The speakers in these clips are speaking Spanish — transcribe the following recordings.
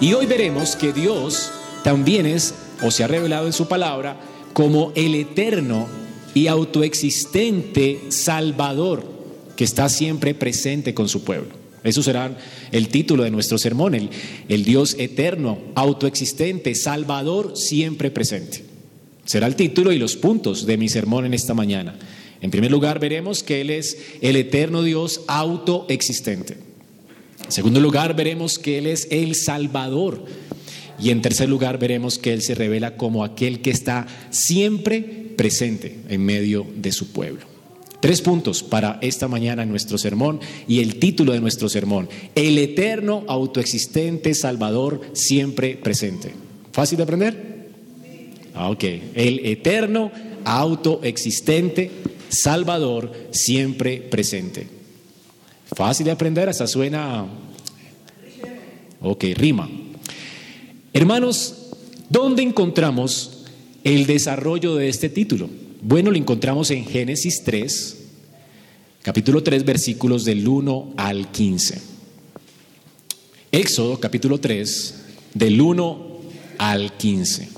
Y hoy veremos que Dios también es, o se ha revelado en su palabra, como el eterno y autoexistente Salvador que está siempre presente con su pueblo. Eso será el título de nuestro sermón, el, Dios eterno, autoexistente, Salvador, siempre presente. Será el título y los puntos de mi sermón en esta mañana. En primer lugar, veremos que Él es el eterno Dios autoexistente. En segundo lugar, veremos que Él es el Salvador. Y en tercer lugar, veremos que Él se revela como aquel que está siempre presente en medio de su pueblo. Tres puntos para esta mañana en nuestro sermón y el título de nuestro sermón, el eterno, autoexistente Salvador siempre presente. ¿Fácil de aprender? Ah, ok, el eterno, autoexistente Salvador siempre presente. Fácil de aprender, hasta suena... Ok, rima. Hermanos, ¿dónde encontramos el desarrollo de este título? Bueno, lo encontramos en Génesis 3, capítulo 3, versículos del 1 al 15. Éxodo, capítulo 3, del 1 al 15.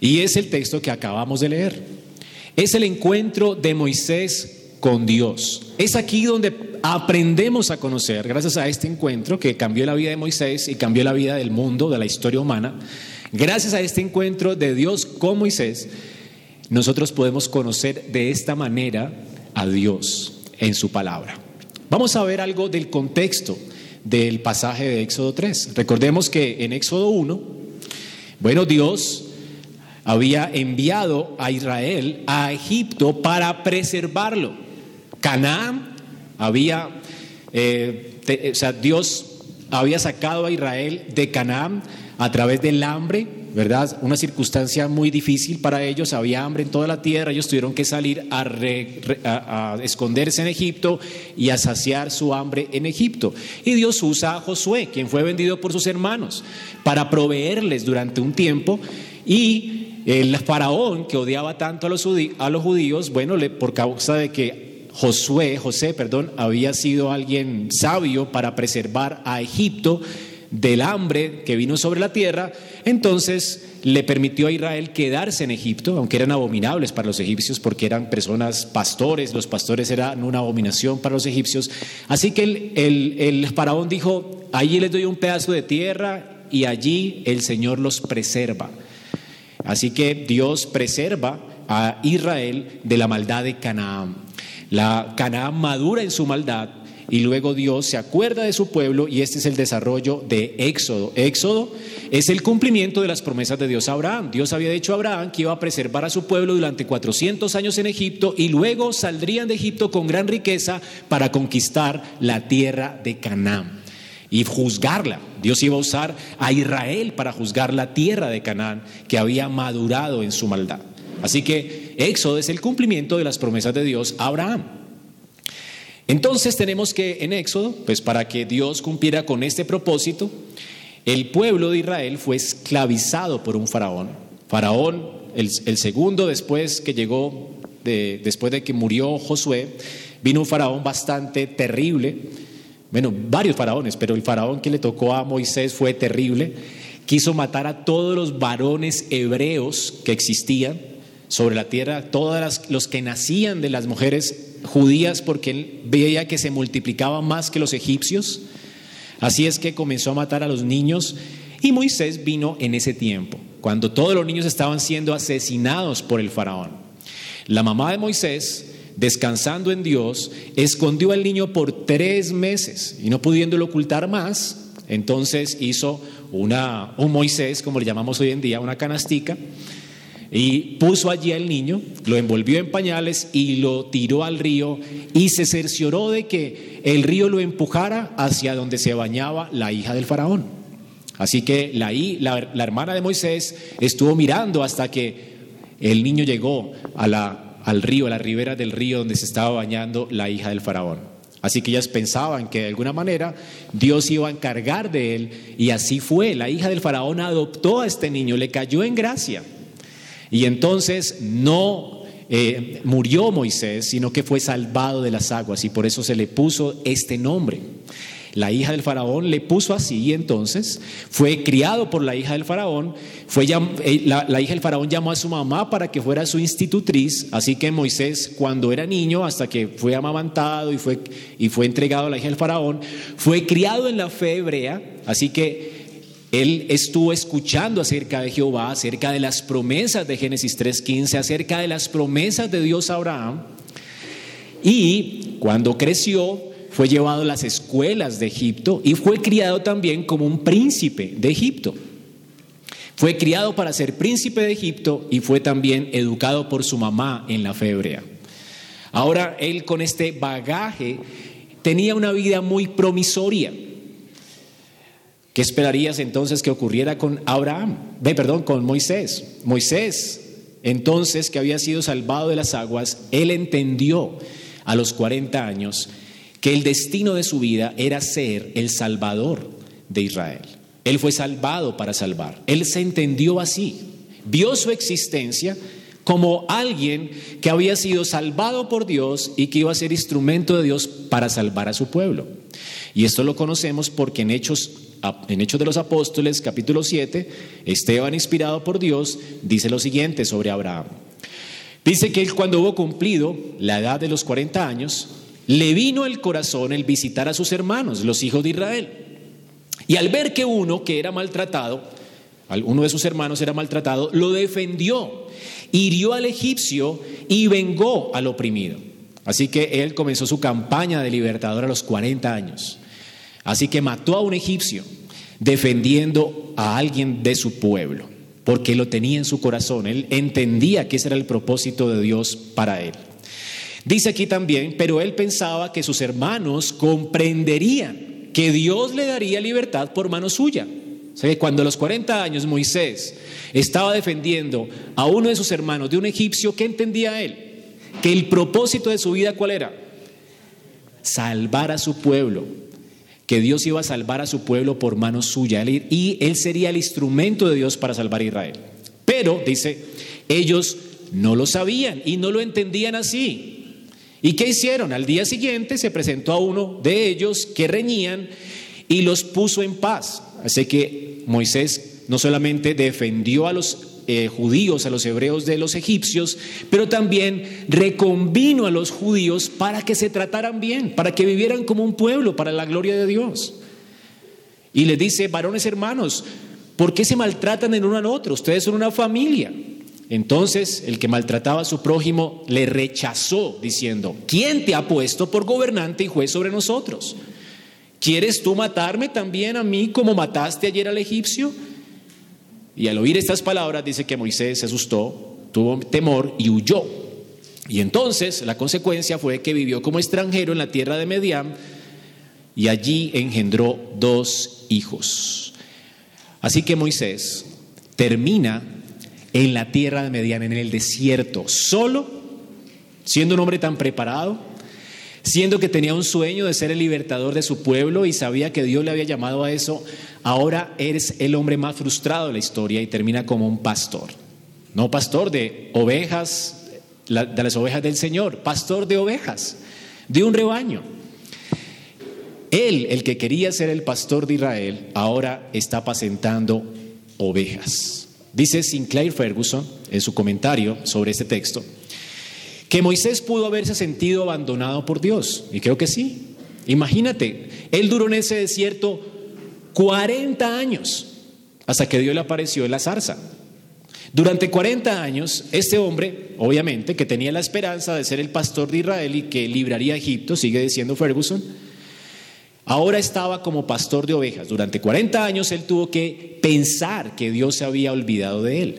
Y es el texto que acabamos de leer. Es el encuentro de Moisés con Dios. Es aquí donde aprendemos a conocer, gracias a este encuentro que cambió la vida de Moisés y cambió la vida del mundo, de la historia humana, gracias a este encuentro de Dios con Moisés, nosotros podemos conocer de esta manera a Dios en su palabra. Vamos a ver algo del contexto del pasaje de Éxodo 3. Recordemos que en Éxodo 1, bueno, Dios había enviado a Israel a Egipto para preservarlo. Canaán había, eh, o sea, Dios había sacado a Israel de Canaán a través del hambre, ¿verdad? Una circunstancia muy difícil para ellos, había hambre en toda la tierra, ellos tuvieron que salir a, esconderse en Egipto y a saciar su hambre en Egipto. Y Dios usa a Josué, quien fue vendido por sus hermanos, para proveerles durante un tiempo y el faraón que odiaba tanto a los judíos, bueno, por causa de que Josué, José, perdón, había sido alguien sabio para preservar a Egipto del hambre que vino sobre la tierra, entonces le permitió a Israel quedarse en Egipto, aunque eran abominables para los egipcios porque eran personas pastores, los pastores eran una abominación para los egipcios. Así que el, el, el faraón dijo, allí les doy un pedazo de tierra y allí el Señor los preserva. Así que Dios preserva a Israel de la maldad de Canaán. La Canaán madura en su maldad y luego Dios se acuerda de su pueblo y este es el desarrollo de Éxodo. Éxodo es el cumplimiento de las promesas de Dios a Abraham. Dios había dicho a Abraham que iba a preservar a su pueblo durante 400 años en Egipto y luego saldrían de Egipto con gran riqueza para conquistar la tierra de Canaán y juzgarla. Dios iba a usar a Israel para juzgar la tierra de Canaán que había madurado en su maldad. Así que Éxodo es el cumplimiento de las promesas de Dios a Abraham. Entonces tenemos que en Éxodo, pues para que Dios cumpliera con este propósito, el pueblo de Israel fue esclavizado por un faraón. Faraón, el, segundo después que llegó, después de que murió Josué, vino un faraón bastante terrible bueno, varios faraones, pero el faraón que le tocó a Moisés fue terrible. Quiso matar a todos los varones hebreos que existían sobre la tierra, todos los que nacían de las mujeres judías, porque él veía que se multiplicaban más que los egipcios. Así es que comenzó a matar a los niños y Moisés vino en ese tiempo, cuando todos los niños estaban siendo asesinados por el faraón. La mamá de Moisés descansando en Dios, escondió al niño por tres meses y no pudiéndolo ocultar más, entonces hizo una, un Moisés, como le llamamos hoy en día, una canastica, y puso allí al niño, lo envolvió en pañales y lo tiró al río y se cercioró de que el río lo empujara hacia donde se bañaba la hija del faraón. Así que la, la hermana de Moisés estuvo mirando hasta que el niño llegó a la al río, a la ribera del río donde se estaba bañando la hija del faraón. Así que ellas pensaban que de alguna manera Dios iba a encargar de él y así fue. La hija del faraón adoptó a este niño, le cayó en gracia. Y entonces no eh, murió Moisés, sino que fue salvado de las aguas y por eso se le puso este nombre. la hija del faraón, le puso así y entonces fue criado por la hija del faraón. Fue, eh, la, la, hija del faraón llamó a su mamá para que fuera su institutriz. Así que Moisés, cuando era niño, hasta que fue amamantado y fue, y fue entregado a la hija del faraón, fue criado en la fe hebrea. Así que él estuvo escuchando acerca de Jehová, acerca de las promesas de Génesis 3.15, acerca de las promesas de Dios a Abraham. Y cuando creció, fue llevado a las escuelas de Egipto y fue criado también como un príncipe de Egipto. Fue criado para ser príncipe de Egipto y fue también educado por su mamá en la fe hebrea. Ahora él con este bagaje tenía una vida muy promisoria. ¿Qué esperarías entonces que ocurriera con Abraham? Ve, perdón, con Moisés. Moisés, entonces que había sido salvado de las aguas, él entendió a los 40 años que el destino de su vida era ser el salvador de Israel. Él fue salvado para salvar. Él se entendió así. Vio su existencia como alguien que había sido salvado por Dios y que iba a ser instrumento de Dios para salvar a su pueblo. Y esto lo conocemos porque en Hechos en Hechos de los Apóstoles, capítulo 7, Esteban, inspirado por Dios, dice lo siguiente sobre Abraham. Dice que él cuando hubo cumplido la edad de los 40 años, le vino el corazón el visitar a sus hermanos, los hijos de Israel. Y al ver que uno que era maltratado, uno de sus hermanos era maltratado, lo defendió, hirió al egipcio y vengó al oprimido. Así que él comenzó su campaña de libertador a los 40 años. Así que mató a un egipcio defendiendo a alguien de su pueblo, porque lo tenía en su corazón. Él entendía que ese era el propósito de Dios para él. Dice aquí también, pero él pensaba que sus hermanos comprenderían que Dios le daría libertad por mano suya. O sea, cuando a los 40 años Moisés estaba defendiendo a uno de sus hermanos de un egipcio, ¿qué entendía él? Que el propósito de su vida cuál era? Salvar a su pueblo, que Dios iba a salvar a su pueblo por mano suya y él sería el instrumento de Dios para salvar a Israel. Pero, dice, ellos no lo sabían y no lo entendían así. ¿Y qué hicieron? Al día siguiente se presentó a uno de ellos que reñían y los puso en paz. Así que Moisés no solamente defendió a los eh, judíos, a los hebreos de los egipcios, pero también reconvino a los judíos para que se trataran bien, para que vivieran como un pueblo, para la gloria de Dios. Y les dice, varones hermanos, ¿por qué se maltratan en uno al otro? Ustedes son una familia. Entonces el que maltrataba a su prójimo le rechazó diciendo, ¿quién te ha puesto por gobernante y juez sobre nosotros? ¿Quieres tú matarme también a mí como mataste ayer al egipcio? Y al oír estas palabras dice que Moisés se asustó, tuvo temor y huyó. Y entonces la consecuencia fue que vivió como extranjero en la tierra de Medián y allí engendró dos hijos. Así que Moisés termina en la tierra de Medián, en el desierto, solo, siendo un hombre tan preparado, siendo que tenía un sueño de ser el libertador de su pueblo y sabía que Dios le había llamado a eso, ahora eres el hombre más frustrado de la historia y termina como un pastor. No pastor de ovejas, de las ovejas del Señor, pastor de ovejas, de un rebaño. Él, el que quería ser el pastor de Israel, ahora está apacentando ovejas. Dice Sinclair Ferguson en su comentario sobre este texto, que Moisés pudo haberse sentido abandonado por Dios, y creo que sí. Imagínate, él duró en ese desierto 40 años hasta que Dios le apareció en la zarza. Durante 40 años, este hombre, obviamente, que tenía la esperanza de ser el pastor de Israel y que libraría a Egipto, sigue diciendo Ferguson, ahora estaba como pastor de ovejas. Durante 40 años él tuvo que pensar que Dios se había olvidado de él.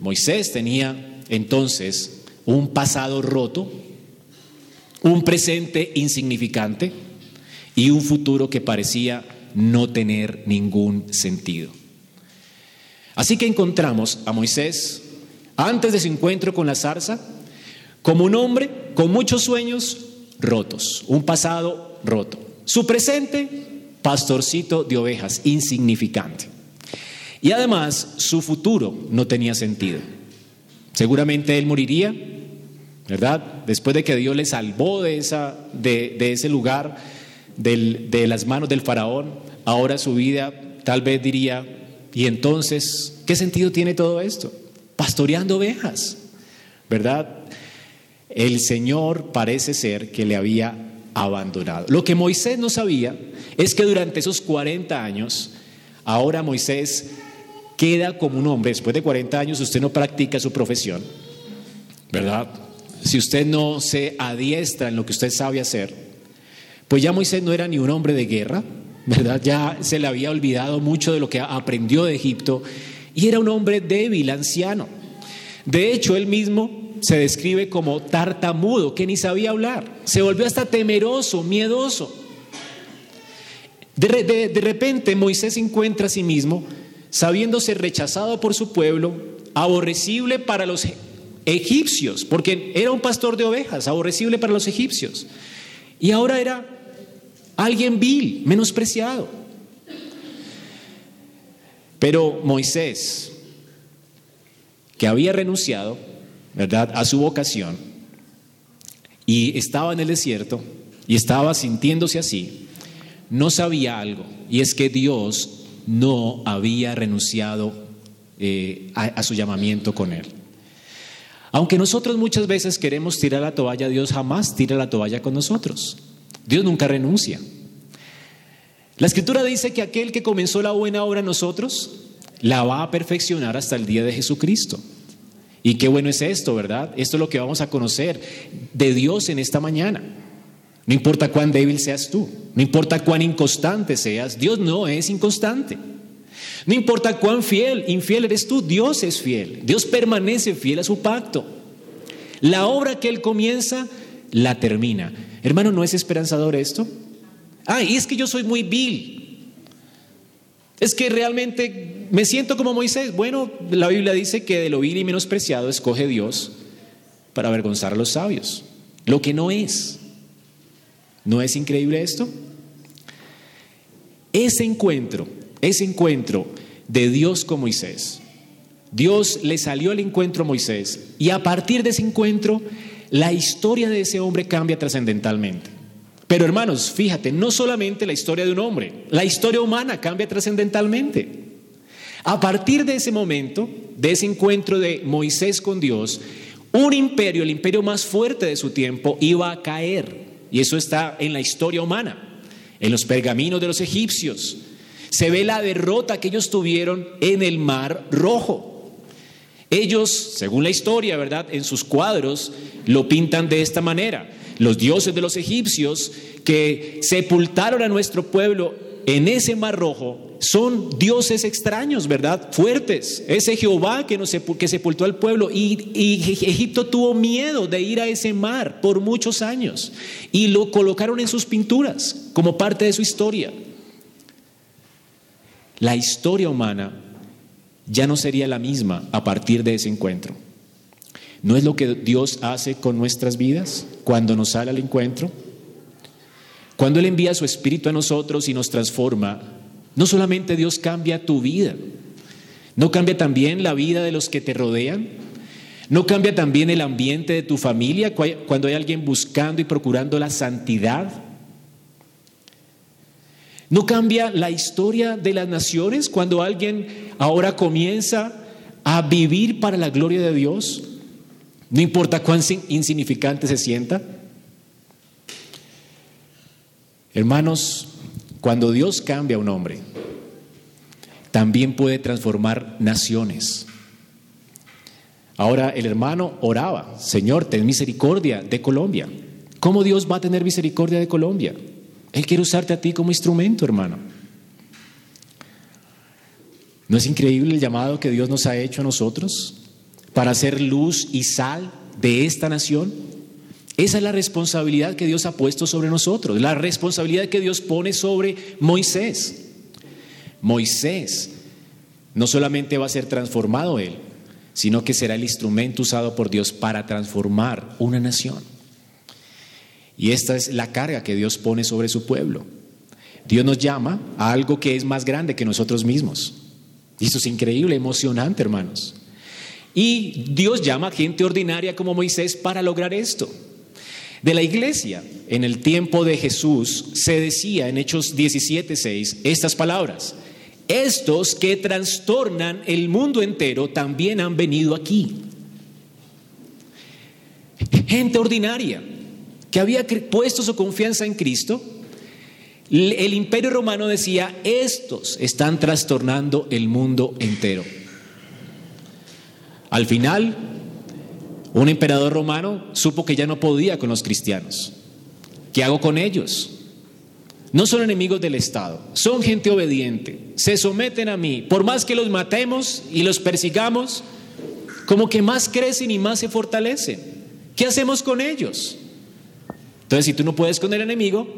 Moisés tenía entonces un pasado roto, un presente insignificante y un futuro que parecía no tener ningún sentido. Así que encontramos a Moisés, antes de su encuentro con la zarza, como un hombre con muchos sueños rotos, un pasado roto. Su presente, pastorcito de ovejas, insignificante. Y además, su futuro no tenía sentido. Seguramente él moriría ¿verdad? Después de que Dios le salvó de, esa, de, ese lugar de las manos del faraón, ahora su vida tal vez diría, ¿y entonces qué sentido tiene todo esto? Pastoreando ovejas, ¿verdad? El Señor parece ser que le había abandonado. Lo que Moisés no sabía es que durante esos 40 años, ahora Moisés queda como un hombre, después de 40 años usted no practica su profesión, ¿verdad? Si usted no se adiestra en lo que usted sabe hacer, pues ya Moisés no era ni un hombre de guerra, ¿verdad? Ya se le había olvidado mucho de lo que aprendió de Egipto y era un hombre débil, anciano. De hecho, él mismo se describe como tartamudo, que ni sabía hablar. Se volvió hasta temeroso, miedoso. De, de repente Moisés encuentra a sí mismo sabiéndose rechazado por su pueblo, aborrecible para los egipcios, porque era un pastor de ovejas, aborrecible para los egipcios. Y ahora era alguien vil, menospreciado. Pero Moisés, que había renunciado, ¿verdad?, a su vocación y estaba en el desierto y estaba sintiéndose así, no sabía algo, y es que Dios no había renunciado eh, a, su llamamiento con él. Aunque nosotros muchas veces queremos tirar la toalla, Dios jamás tira la toalla con nosotros. Dios nunca renuncia. La escritura dice que aquel que comenzó la buena obra en nosotros, la va a perfeccionar hasta el día de Jesucristo. Y qué bueno es esto, ¿verdad? Esto es lo que vamos a conocer de Dios en esta mañana. No importa cuán débil seas tú, no importa cuán inconstante seas, Dios no es inconstante. No importa cuán fiel, infiel eres tú, Dios es fiel. Dios permanece fiel a su pacto. La obra que Él comienza, la termina. Hermano, ¿no es esperanzador esto? Ah, y es que yo soy muy vil. Es que realmente me siento como Moisés. Bueno, la Biblia dice que de lo vil y menospreciado escoge Dios para avergonzar a los sabios. Lo que no es. ¿No es increíble esto? Ese encuentro, ese encuentro de Dios con Moisés, Dios le salió al encuentro a Moisés y a partir de ese encuentro la historia de ese hombre cambia trascendentalmente. Pero hermanos, fíjate, no solamente la historia de un hombre, la historia humana cambia trascendentalmente. A partir de ese momento, de ese encuentro de Moisés con Dios, un imperio, el imperio más fuerte de su tiempo, iba a caer. Y eso está en la historia humana, en los pergaminos de los egipcios. Se ve la derrota que ellos tuvieron en el Mar Rojo. Ellos, según la historia, ¿verdad? En sus cuadros lo pintan de esta manera. Los dioses de los egipcios que sepultaron a nuestro pueblo en ese Mar Rojo son dioses extraños, ¿verdad? Fuertes. Ese Jehová que, nos, sepultó al pueblo y, Egipto tuvo miedo de ir a ese mar por muchos años y lo colocaron en sus pinturas como parte de su historia. La historia humana ya no sería la misma a partir de ese encuentro. ¿No es lo que Dios hace con nuestras vidas cuando nos sale al encuentro? Cuando Él envía su Espíritu a nosotros y nos transforma, no solamente Dios cambia tu vida, no cambia también la vida de los que te rodean, no cambia también el ambiente de tu familia cuando hay alguien buscando y procurando la santidad. No cambia la historia de las naciones cuando alguien ahora comienza a vivir para la gloria de Dios. No importa cuán insignificante se sienta. Hermanos, cuando Dios cambia a un hombre, también puede transformar naciones. Ahora el hermano oraba, Señor, ten misericordia de Colombia. ¿Cómo Dios va a tener misericordia de Colombia? Él quiere usarte a ti como instrumento, hermano. ¿No es increíble el llamado que Dios nos ha hecho a nosotros para hacer luz y sal de esta nación? Esa es la responsabilidad que Dios ha puesto sobre nosotros, la responsabilidad que Dios pone sobre Moisés. Moisés no solamente va a ser transformado él, sino que será el instrumento usado por Dios para transformar una nación. Y esta es la carga que Dios pone sobre su pueblo. Dios nos llama a algo que es más grande que nosotros mismos. Y eso es increíble, emocionante, hermanos. Y Dios llama a gente ordinaria como Moisés para lograr esto. de la iglesia. En el tiempo de Jesús se decía en Hechos 17:6 estas palabras: Estos que trastornan el mundo entero también han venido aquí. Gente ordinaria que había puesto su confianza en Cristo, el imperio romano decía, estos están trastornando el mundo entero. Al final, un emperador romano supo que ya no podía con los cristianos. ¿Qué hago con ellos? No son enemigos del Estado, son gente obediente, se someten a mí. Por más que los matemos y los persigamos, como que más crecen y más se fortalecen. ¿Qué hacemos con ellos? Entonces, si tú no puedes con el enemigo,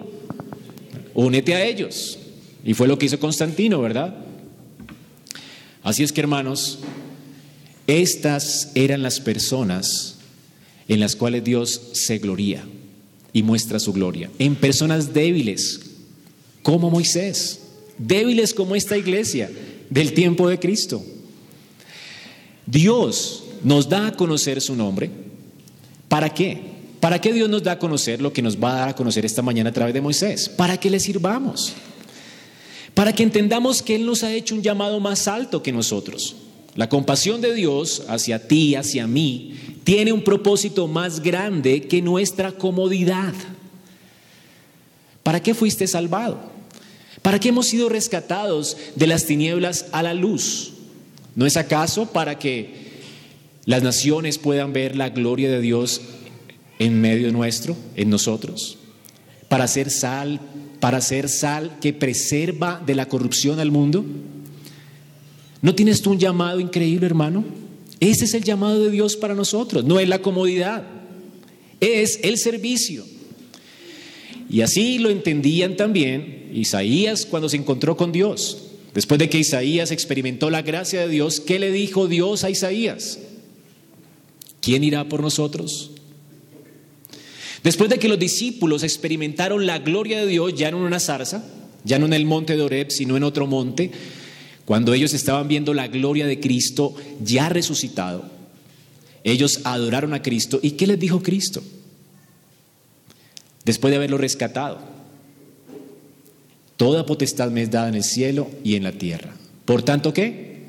únete a ellos. Y fue lo que hizo Constantino, ¿verdad? Así es que, hermanos, estas eran las personas en las cuales Dios se gloría y muestra su gloria. En personas débiles, como Moisés, débiles como esta iglesia del tiempo de Cristo. Dios nos da a conocer su nombre. ¿Para qué? ¿Para qué Dios nos da a conocer lo que nos va a dar a conocer esta mañana a través de Moisés? Para que le sirvamos. Para que entendamos que Él nos ha hecho un llamado más alto que nosotros. La compasión de Dios hacia ti, hacia mí, tiene un propósito más grande que nuestra comodidad. ¿Para qué fuiste salvado? ¿Para qué hemos sido rescatados de las tinieblas a la luz? ¿No es acaso para que las naciones puedan ver la gloria de Dios en medio nuestro, en nosotros, para ser sal, para ser sal que preserva de la corrupción al mundo? ¿No tienes tú un llamado increíble, hermano? Ese es el llamado de Dios para nosotros, no es la comodidad, es el servicio. Y así lo entendían también Isaías cuando se encontró con Dios. Después de que Isaías experimentó la gracia de Dios, ¿qué le dijo Dios a Isaías? ¿Quién irá por nosotros? Después de que los discípulos experimentaron la gloria de Dios ya en una zarza, ya no en el monte de Oreb, sino en otro monte, cuando ellos estaban viendo la gloria de Cristo ya resucitado, ellos adoraron a Cristo. ¿Y qué les dijo Cristo? Después de haberlo rescatado, toda potestad me es dada en el cielo y en la tierra. Por tanto, ¿qué?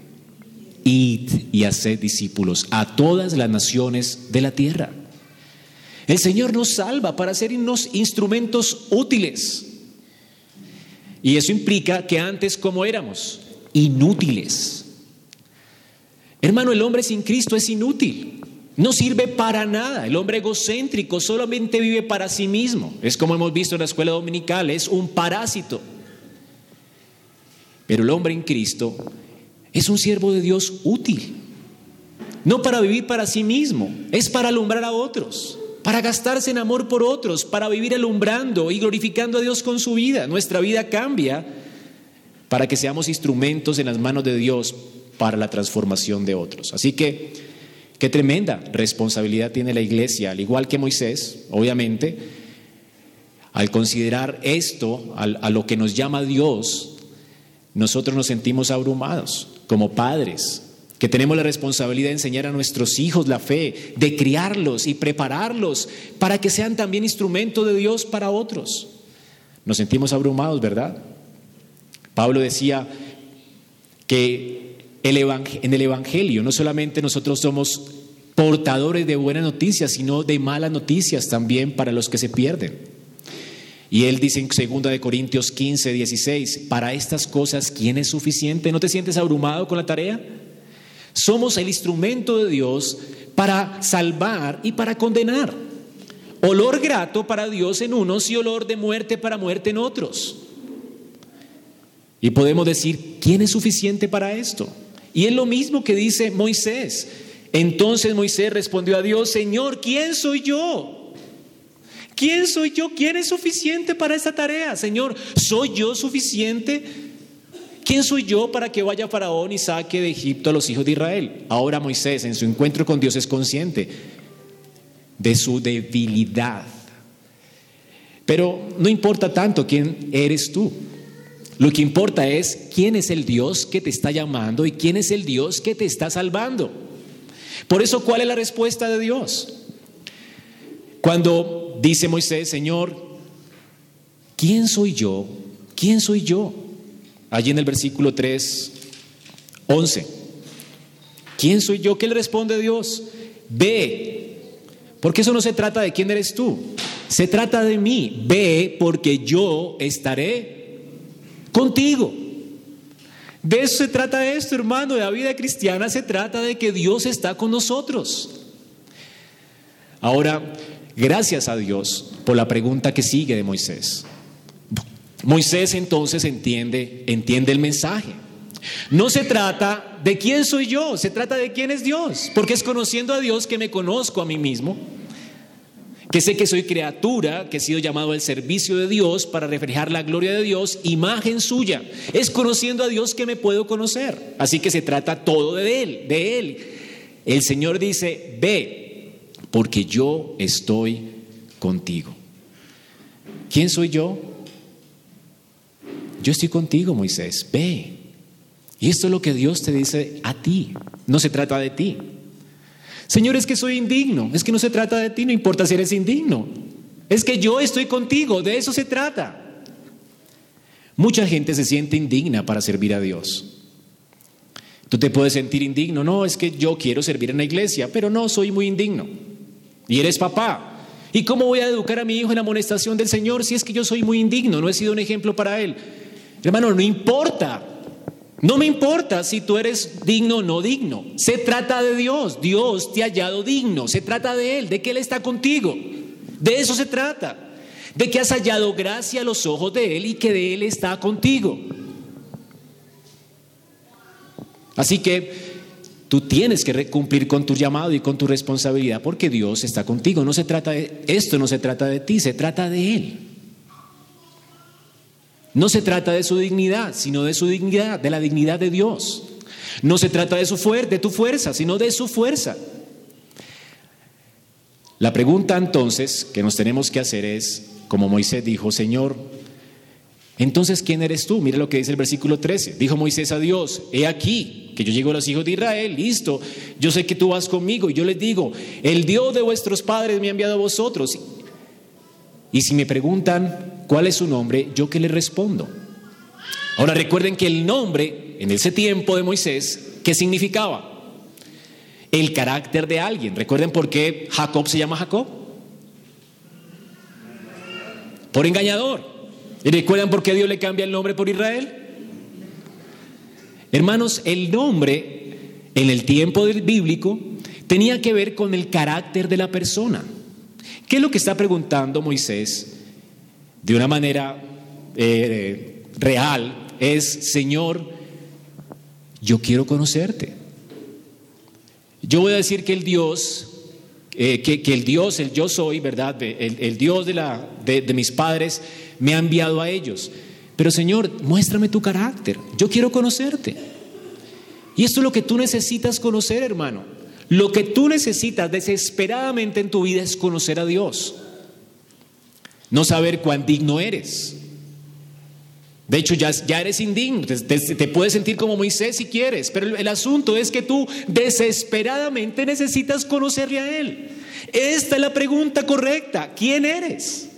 Id y haced discípulos a todas las naciones de la tierra. El Señor nos salva para unos instrumentos útiles. Y eso implica que antes, como éramos? Inútiles. Hermano, el hombre sin Cristo es inútil. No sirve para nada. El hombre egocéntrico solamente vive para sí mismo. Es como hemos visto en la escuela dominical, es un parásito. Pero el hombre en Cristo es un siervo de Dios útil. No para vivir para sí mismo, es para alumbrar a otros para gastarse en amor por otros, para vivir alumbrando y glorificando a Dios con su vida. Nuestra vida cambia para que seamos instrumentos en las manos de Dios para la transformación de otros. Así que, qué tremenda responsabilidad tiene la iglesia, al igual que Moisés, obviamente, al considerar esto, a lo que nos llama Dios, nosotros nos sentimos abrumados como padres, que tenemos la responsabilidad de enseñar a nuestros hijos la fe, de criarlos y prepararlos para que sean también instrumento de Dios para otros. Nos sentimos abrumados, ¿verdad? Pablo decía que en el Evangelio no solamente nosotros somos portadores de buenas noticias, sino de malas noticias también para los que se pierden. Y él dice en 2 de Corintios 15, 16, para estas cosas, ¿quién es suficiente? ¿No te sientes abrumado con la tarea? Somos el instrumento de Dios para salvar y para condenar. Olor grato para Dios en unos y olor de muerte para muerte en otros. Y podemos decir, ¿quién es suficiente para esto? Y es lo mismo que dice Moisés. Entonces Moisés respondió a Dios, Señor, ¿quién soy yo? ¿Quién soy yo? ¿Quién es suficiente para esta tarea? Señor, ¿soy yo suficiente? ¿Quién soy yo para que vaya Faraón y saque de Egipto a los hijos de Israel? Ahora Moisés en su encuentro con Dios es consciente de su debilidad. Pero no importa tanto quién eres tú. Lo que importa es quién es el Dios que te está llamando y quién es el Dios que te está salvando. Por eso, ¿cuál es la respuesta de Dios? Cuando dice Moisés, Señor, ¿quién soy yo? ¿Quién soy yo? Allí en el versículo 3, 11. ¿Quién soy yo? ¿Qué le responde Dios? Ve, porque eso no se trata de quién eres tú, se trata de mí. Ve porque yo estaré contigo. De eso se trata esto, hermano. De la vida cristiana se trata de que Dios está con nosotros. Ahora, gracias a Dios por la pregunta que sigue de Moisés. Moisés entonces entiende, entiende el mensaje. No se trata de quién soy yo, se trata de quién es Dios, porque es conociendo a Dios que me conozco a mí mismo, que sé que soy criatura, que he sido llamado al servicio de Dios para reflejar la gloria de Dios, imagen suya. Es conociendo a Dios que me puedo conocer. Así que se trata todo de Él, de Él. El Señor dice, ve, porque yo estoy contigo. ¿Quién soy yo? Yo estoy contigo, Moisés, ve. Y esto es lo que Dios te dice a ti. No se trata de ti. Señor, es que soy indigno. Es que no se trata de ti, no importa si eres indigno. Es que yo estoy contigo, de eso se trata. Mucha gente se siente indigna para servir a Dios. Tú te puedes sentir indigno, no, es que yo quiero servir en la iglesia, pero no, soy muy indigno. Y eres papá. ¿Y cómo voy a educar a mi hijo en la amonestación del Señor si es que yo soy muy indigno? No he sido un ejemplo para él. Hermano, no importa. No me importa si tú eres digno o no digno. Se trata de Dios. Dios te ha hallado digno. Se trata de Él, de que Él está contigo. De eso se trata. De que has hallado gracia a los ojos de Él y que de Él está contigo. Así que tú tienes que cumplir con tu llamado y con tu responsabilidad porque Dios está contigo. No se trata de esto, no se trata de ti, se trata de Él. No se trata de su dignidad, sino de su dignidad, de la dignidad de Dios. No se trata de, su de tu fuerza, sino de su fuerza. La pregunta entonces que nos tenemos que hacer es, como Moisés dijo, Señor, entonces ¿quién eres tú? Mira lo que dice el versículo 13. Dijo Moisés a Dios, he aquí que yo llego a los hijos de Israel, listo, yo sé que tú vas conmigo y yo les digo, el Dios de vuestros padres me ha enviado a vosotros. Y si me preguntan, ¿Cuál es su nombre? Yo que le respondo. Ahora recuerden que el nombre en ese tiempo de Moisés, ¿qué significaba? El carácter de alguien. ¿Recuerden por qué Jacob se llama Jacob? Por engañador. ¿Y recuerdan por qué Dios le cambia el nombre por Israel? Hermanos, el nombre en el tiempo del bíblico tenía que ver con el carácter de la persona. ¿Qué es lo que está preguntando Moisés de una manera eh, real es, Señor, yo quiero conocerte. Yo voy a decir que el Dios, eh, que, el Dios, el yo soy, ¿verdad? El, Dios de, la, de, de mis padres me ha enviado a ellos. Pero Señor, muéstrame tu carácter. Yo quiero conocerte. Y esto es lo que tú necesitas conocer, hermano. Lo que tú necesitas desesperadamente en tu vida es conocer a Dios no saber cuán digno eres. De hecho, ya, ya eres indigno, te, puedes sentir como Moisés si quieres, pero el, asunto es que tú desesperadamente necesitas conocerle a Él. Esta es la pregunta correcta, ¿quién eres?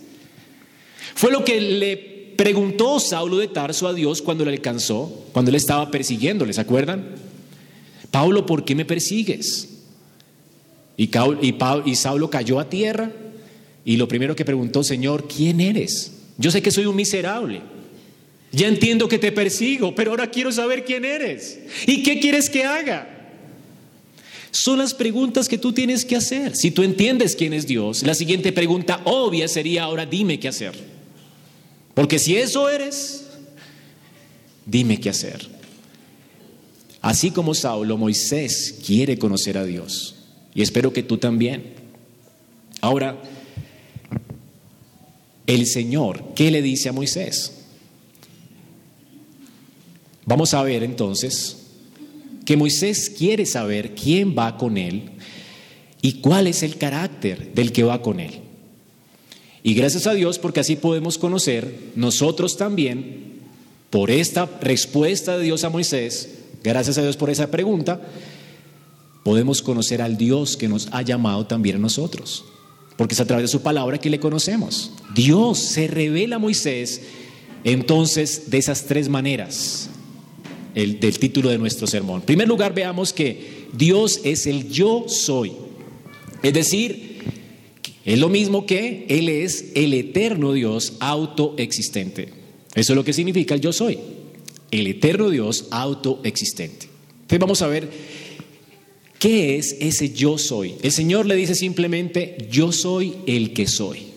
Fue lo que le preguntó Saulo de Tarso a Dios cuando le alcanzó, cuando él estaba persiguiéndole, ¿se acuerdan? Pablo, ¿por qué me persigues? Y Saulo cayó a tierra y lo primero que preguntó, Señor, ¿quién eres? Yo sé que soy un miserable. Ya entiendo que te persigo, pero ahora quiero saber quién eres. ¿Y qué quieres que haga? Son las preguntas que tú tienes que hacer. Si tú entiendes quién es Dios, la siguiente pregunta obvia sería, ahora dime qué hacer. Porque si eso eres, dime qué hacer. Así como Saulo, Moisés quiere conocer a Dios. Y espero que tú también. Ahora, el Señor, ¿qué le dice a Moisés? Vamos a ver entonces que Moisés quiere saber quién va con él y cuál es el carácter del que va con él. Y gracias a Dios porque así podemos conocer nosotros también, por esta respuesta de Dios a Moisés, gracias a Dios por esa pregunta, podemos conocer al Dios que nos ha llamado también a nosotros. Porque es a través de su palabra que le conocemos. Dios se revela a Moisés entonces de esas tres maneras el, del título de nuestro sermón. En primer lugar, veamos que Dios es el yo soy. Es decir, es lo mismo que Él es el eterno Dios autoexistente. Eso es lo que significa el yo soy. El eterno Dios autoexistente. Entonces vamos a ver qué es ese yo soy. El Señor le dice simplemente, yo soy el que soy.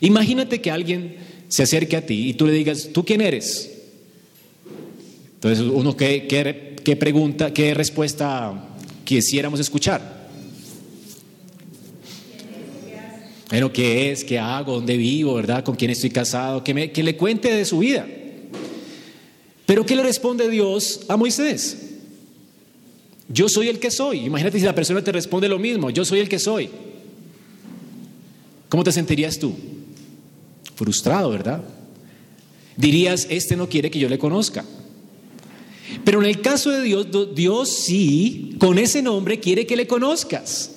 Imagínate que alguien se acerque a ti y tú le digas, ¿tú quién eres? Entonces uno qué, qué pregunta, qué respuesta quisiéramos escuchar. Bueno, ¿qué es? ¿Qué hago? ¿Dónde vivo? ¿Verdad? ¿Con quién estoy casado? Que, me, que le cuente de su vida. Pero ¿qué le responde Dios a Moisés? Yo soy el que soy. Imagínate si la persona te responde lo mismo. Yo soy el que soy. ¿Cómo te sentirías tú? Frustrado, ¿verdad? Dirías, este no quiere que yo le conozca. Pero en el caso de Dios, Dios sí, con ese nombre quiere que le conozcas.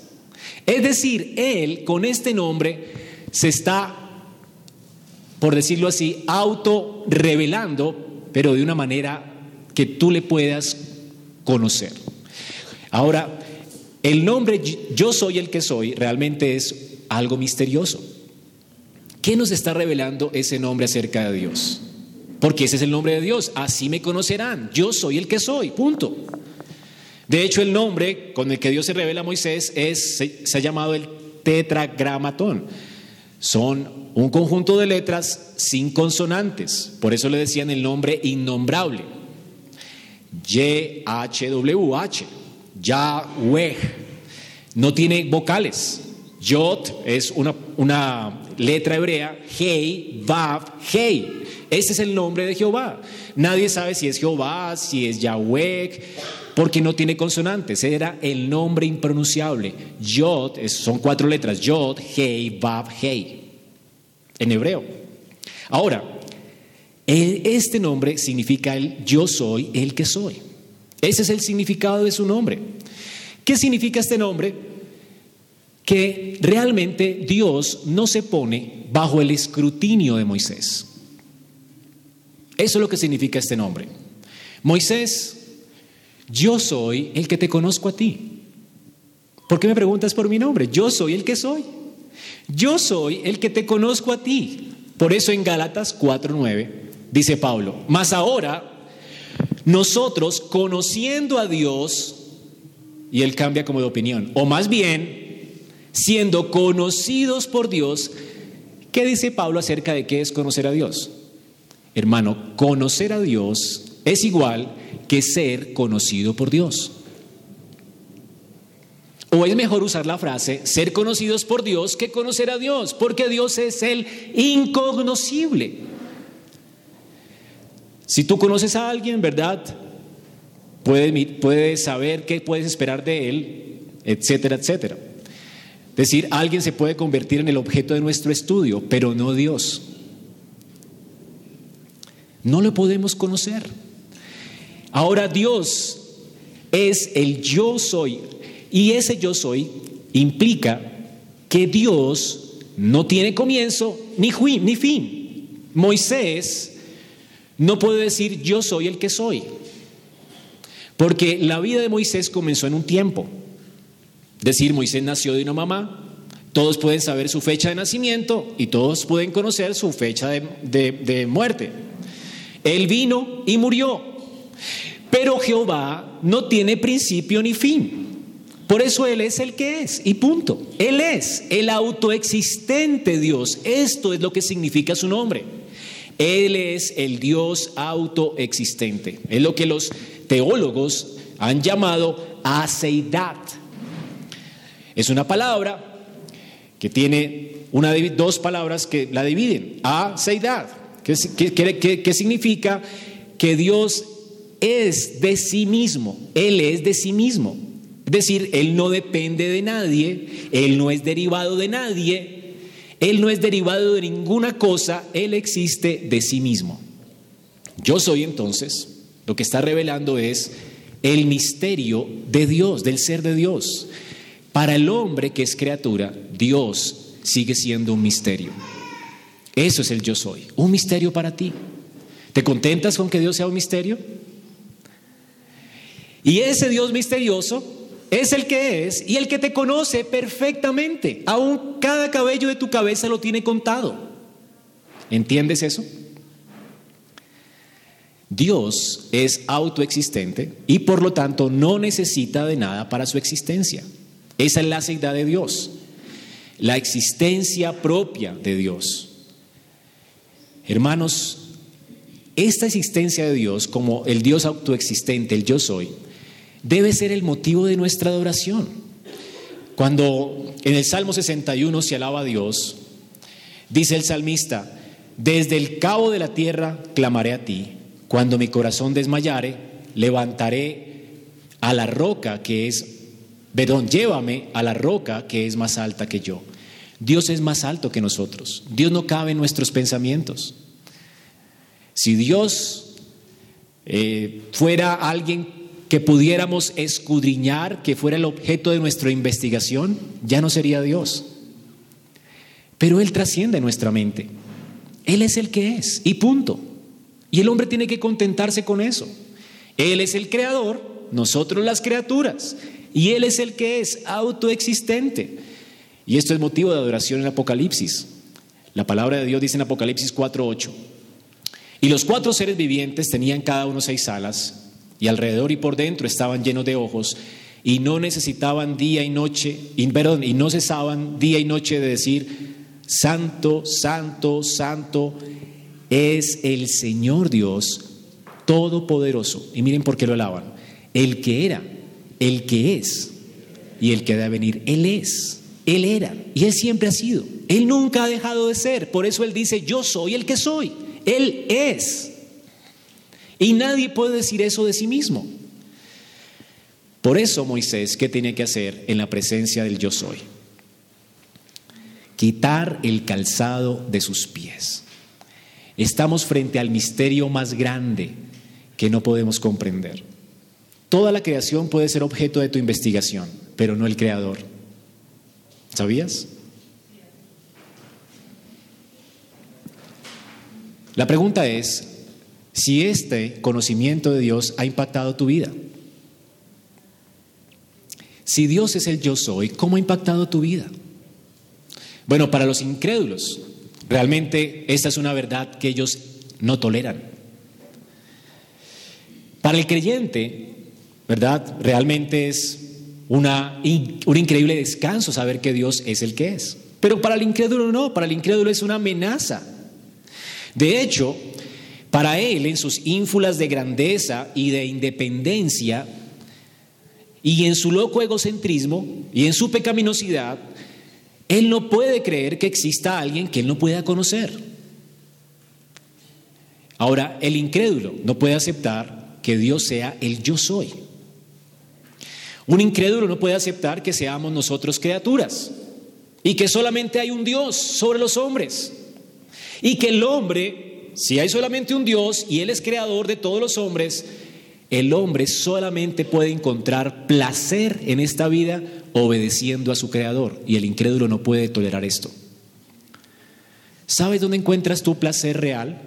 Es decir, Él con este nombre se está, por decirlo así, auto revelando, pero de una manera que tú le puedas conocer. Ahora, el nombre yo soy el que soy realmente es algo misterioso. ¿Qué nos está revelando ese nombre acerca de Dios? Porque ese es el nombre de Dios. Así me conocerán. Yo soy el que soy. Punto. De hecho, el nombre con el que Dios se revela a Moisés es, se, ha llamado el tetragramatón. Son un conjunto de letras sin consonantes. Por eso le decían el nombre innombrable. Y-H-W-H. Yahweh. No tiene vocales. Yot es una, una letra hebrea. Hei, Vav, Hei. Ese es el nombre de Jehová. Nadie sabe si es Jehová, si es Yahweh porque no tiene consonantes. Era el nombre impronunciable. Yod, son cuatro letras. Yod, Hei, Vav, Hei. En hebreo. Ahora, este nombre significa el yo soy el que soy. Ese es el significado de su nombre. ¿Qué significa este nombre? Que realmente Dios no se pone bajo el escrutinio de Moisés. Eso es lo que significa este nombre. Moisés yo soy el que te conozco a ti. ¿Por qué me preguntas por mi nombre? Yo soy el que soy. Yo soy el que te conozco a ti. Por eso en Gálatas 4:9 dice Pablo, mas ahora nosotros conociendo a Dios, y él cambia como de opinión, o más bien, siendo conocidos por Dios, ¿qué dice Pablo acerca de qué es conocer a Dios? Hermano, conocer a Dios es igual que ser conocido por Dios. O es mejor usar la frase, ser conocidos por Dios que conocer a Dios, porque Dios es el incognoscible. Si tú conoces a alguien, ¿verdad? Puedes, saber qué puedes esperar de él, etcétera, etcétera. Es decir, alguien se puede convertir en el objeto de nuestro estudio, pero no Dios. No lo podemos conocer. Ahora Dios es el yo soy y ese yo soy implica que Dios no tiene comienzo ni fin. Moisés no puede decir yo soy el que soy, porque la vida de Moisés comenzó en un tiempo. Decir, Moisés nació de una mamá, todos pueden saber su fecha de nacimiento y todos pueden conocer su fecha de, de muerte. Él vino y murió. Pero Jehová no tiene principio ni fin. Por eso Él es el que es y punto. Él es el autoexistente Dios. Esto es lo que significa su nombre. Él es el Dios autoexistente. Es lo que los teólogos han llamado aceidad. Es una palabra que tiene una, dos palabras que la dividen. Aceidad. ¿Qué, qué significa? Que Dios es de sí mismo, Él es de sí mismo. Es decir, Él no depende de nadie, Él no es derivado de nadie, Él no es derivado de ninguna cosa, Él existe de sí mismo. Yo soy entonces, lo que está revelando es el misterio de Dios, del ser de Dios. Para el hombre que es criatura, Dios sigue siendo un misterio. Eso es el yo soy, un misterio para ti. ¿Te contentas con que Dios sea un misterio? Y ese Dios misterioso es el que es y el que te conoce perfectamente. Aún cada cabello de tu cabeza lo tiene contado. ¿Entiendes eso? Dios es autoexistente y por lo tanto no necesita de nada para su existencia. Esa es la seidad de Dios, la existencia propia de Dios. Hermanos, esta existencia de Dios como el Dios autoexistente, el yo soy, debe ser el motivo de nuestra adoración. Cuando en el Salmo 61 se alaba a Dios, dice el salmista, desde el cabo de la tierra clamaré a ti, cuando mi corazón desmayare, levantaré a la roca que es, perdón, llévame a la roca que es más alta que yo. Dios es más alto que nosotros. Dios no cabe en nuestros pensamientos. Si Dios eh, fuera alguien que pudiéramos escudriñar, que fuera el objeto de nuestra investigación, ya no sería Dios. Pero Él trasciende nuestra mente. Él es el que es, y punto. Y el hombre tiene que contentarse con eso. Él es el creador, nosotros las criaturas, y Él es el que es autoexistente. Y esto es motivo de adoración en Apocalipsis. La palabra de Dios dice en Apocalipsis 4:8. Y los cuatro seres vivientes tenían cada uno seis alas, alrededor y por dentro estaban llenos de ojos, y no necesitaban día y noche, y, perdón, y no cesaban día y noche de decir, Santo, Santo, Santo es el Señor Dios Todopoderoso. Y miren por qué lo alaban. El que era, el que es y el que debe venir. Él es, Él era y Él siempre ha sido. Él nunca ha dejado de ser. Por eso Él dice, yo soy el que soy. Él es. Y nadie puede decir eso de sí mismo. Por eso Moisés, ¿qué tenía que hacer en la presencia del yo soy? quitar el calzado de sus pies. Estamos frente al misterio más grande que no podemos comprender. Toda la creación puede ser objeto de tu investigación, pero no el creador. ¿Sabías? La pregunta es si este conocimiento de Dios ha impactado tu vida. Si Dios es el yo soy, ¿cómo ha impactado tu vida? Bueno, para los incrédulos, realmente esta es una verdad que ellos no toleran. Para el creyente, ¿verdad? Realmente es una, un increíble descanso saber que Dios es el que es. Pero para el incrédulo no, para el incrédulo es una amenaza. De hecho, para él, en sus ínfulas de grandeza y de independencia, y en su loco egocentrismo y en su pecaminosidad, él no puede creer que exista alguien que él no pueda conocer. Ahora, el incrédulo no puede aceptar que Dios sea el yo soy. Un incrédulo no puede aceptar que seamos nosotros criaturas y que solamente hay un Dios sobre los hombres. Y que el hombre, si hay solamente un Dios y Él es creador de todos los hombres, el hombre solamente puede encontrar placer en esta vida obedeciendo a su creador y el incrédulo no puede tolerar esto. ¿Sabes dónde encuentras tu placer real?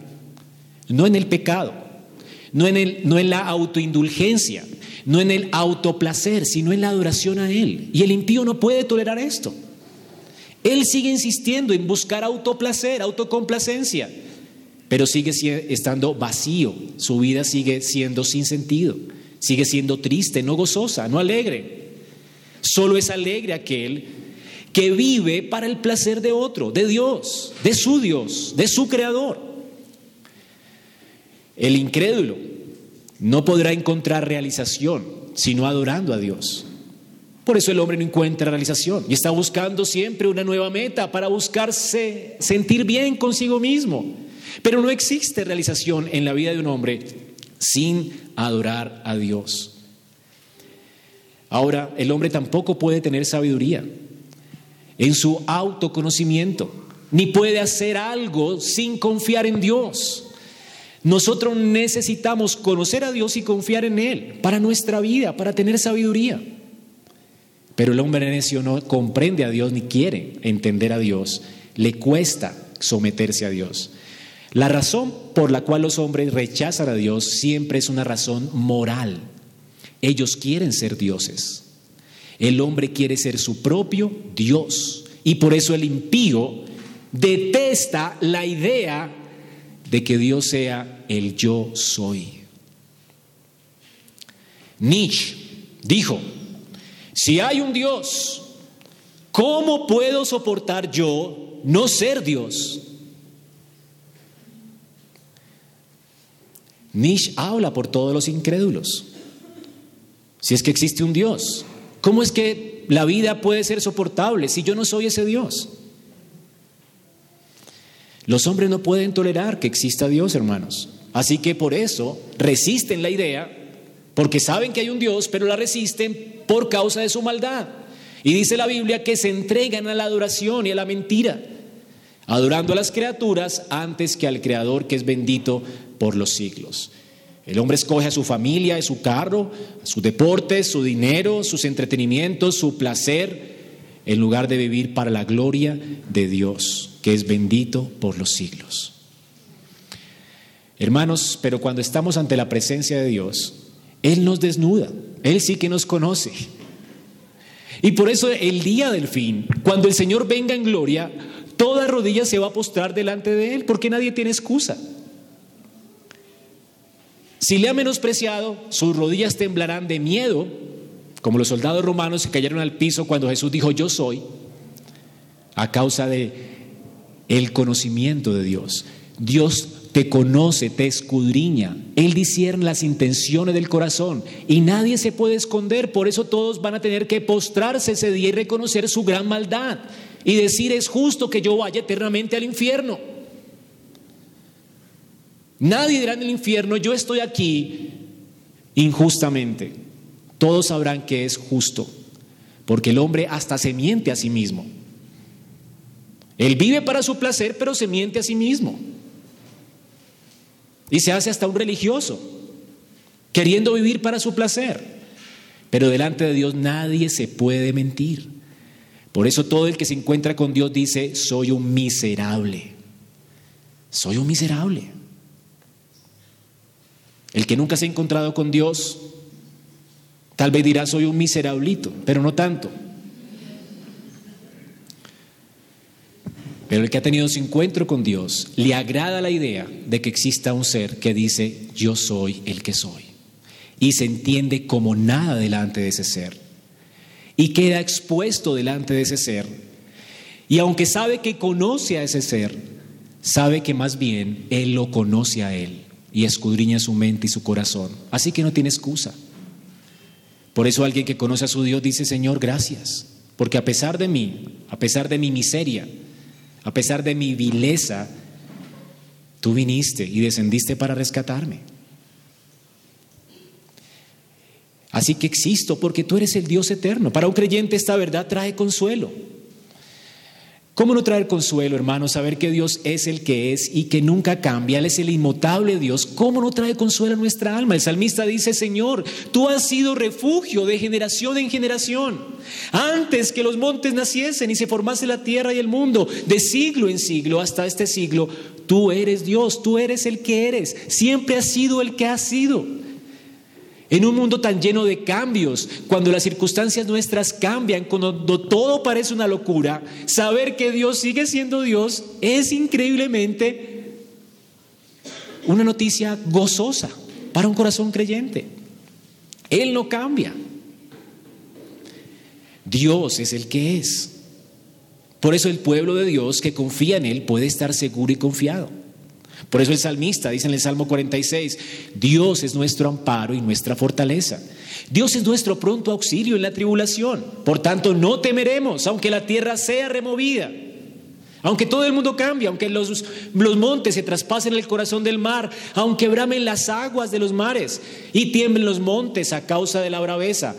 No en el pecado, no en, el, no en la autoindulgencia, no en el autoplacer, sino en la adoración a Él. Y el impío no puede tolerar esto. Él sigue insistiendo en buscar autoplacer, autocomplacencia pero sigue estando vacío, su vida sigue siendo sin sentido, sigue siendo triste, no gozosa, no alegre. Solo es alegre aquel que vive para el placer de otro, de Dios, de su Dios, de su Creador. El incrédulo no podrá encontrar realización sino adorando a Dios. Por eso el hombre no encuentra realización y está buscando siempre una nueva meta para buscarse sentir bien consigo mismo. Pero no existe realización en la vida de un hombre sin adorar a Dios. Ahora, el hombre tampoco puede tener sabiduría en su autoconocimiento, ni puede hacer algo sin confiar en Dios. Nosotros necesitamos conocer a Dios y confiar en Él para nuestra vida, para tener sabiduría. Pero el hombre necio no comprende a Dios ni quiere entender a Dios. Le cuesta someterse a Dios. La razón por la cual los hombres rechazan a Dios siempre es una razón moral. Ellos quieren ser dioses. El hombre quiere ser su propio Dios. Y por eso el impío detesta la idea de que Dios sea el yo soy. Nietzsche dijo, si hay un Dios, ¿cómo puedo soportar yo no ser Dios? Nietzsche habla por todos los incrédulos. Si es que existe un Dios, ¿cómo es que la vida puede ser soportable si yo no soy ese Dios? Los hombres no pueden tolerar que exista Dios, hermanos. Así que por eso resisten la idea, porque saben que hay un Dios, pero la resisten por causa de su maldad. Y dice la Biblia que se entregan a la adoración y a la mentira, adorando a las criaturas antes que al Creador que es bendito por los siglos. El hombre escoge a su familia, a su carro, a su deporte, su dinero, sus entretenimientos, su placer, en lugar de vivir para la gloria de Dios que es bendito por los siglos. Hermanos, pero cuando estamos ante la presencia de Dios, Él nos desnuda, Él sí que nos conoce. Y por eso el día del fin, cuando el Señor venga en gloria, toda rodilla se va a postrar delante de Él, porque nadie tiene excusa. Si le ha menospreciado, sus rodillas temblarán de miedo, como los soldados romanos se cayeron al piso cuando Jesús dijo yo soy, a causa de el conocimiento de Dios. Dios te conoce, te escudriña. Él discierne las intenciones del corazón y nadie se puede esconder. Por eso todos van a tener que postrarse ese día y reconocer su gran maldad y decir es justo que yo vaya eternamente al infierno. Nadie dirá en el infierno, yo estoy aquí injustamente. Todos sabrán que es justo, porque el hombre hasta se miente a sí mismo. Él vive para su placer, pero se miente a sí mismo. Y se hace hasta un religioso, queriendo vivir para su placer. Pero delante de Dios nadie se puede mentir. Por eso todo el que se encuentra con Dios dice, soy un miserable. Soy un miserable. El que nunca se ha encontrado con Dios, tal vez dirá, soy un miserablito, pero no tanto. Pero el que ha tenido su encuentro con Dios le agrada la idea de que exista un ser que dice, yo soy el que soy. Y se entiende como nada delante de ese ser. Y queda expuesto delante de ese ser. Y aunque sabe que conoce a ese ser, sabe que más bien Él lo conoce a Él y escudriña su mente y su corazón. Así que no tiene excusa. Por eso alguien que conoce a su Dios dice, Señor, gracias. Porque a pesar de mí, a pesar de mi miseria, a pesar de mi vileza, tú viniste y descendiste para rescatarme. Así que existo porque tú eres el Dios eterno. Para un creyente esta verdad trae consuelo. ¿Cómo no traer consuelo, hermano? Saber que Dios es el que es y que nunca cambia. Él es el inmutable Dios. ¿Cómo no trae consuelo a nuestra alma? El salmista dice, Señor, tú has sido refugio de generación en generación. Antes que los montes naciesen y se formase la tierra y el mundo, de siglo en siglo hasta este siglo, tú eres Dios, tú eres el que eres. Siempre has sido el que has sido. En un mundo tan lleno de cambios, cuando las circunstancias nuestras cambian, cuando todo parece una locura, saber que Dios sigue siendo Dios es increíblemente una noticia gozosa para un corazón creyente. Él no cambia. Dios es el que es. Por eso el pueblo de Dios que confía en Él puede estar seguro y confiado. Por eso el salmista dice en el Salmo 46, Dios es nuestro amparo y nuestra fortaleza. Dios es nuestro pronto auxilio en la tribulación. Por tanto, no temeremos, aunque la tierra sea removida. Aunque todo el mundo cambie, aunque los, los montes se traspasen el corazón del mar, aunque bramen las aguas de los mares y tiemblen los montes a causa de la braveza,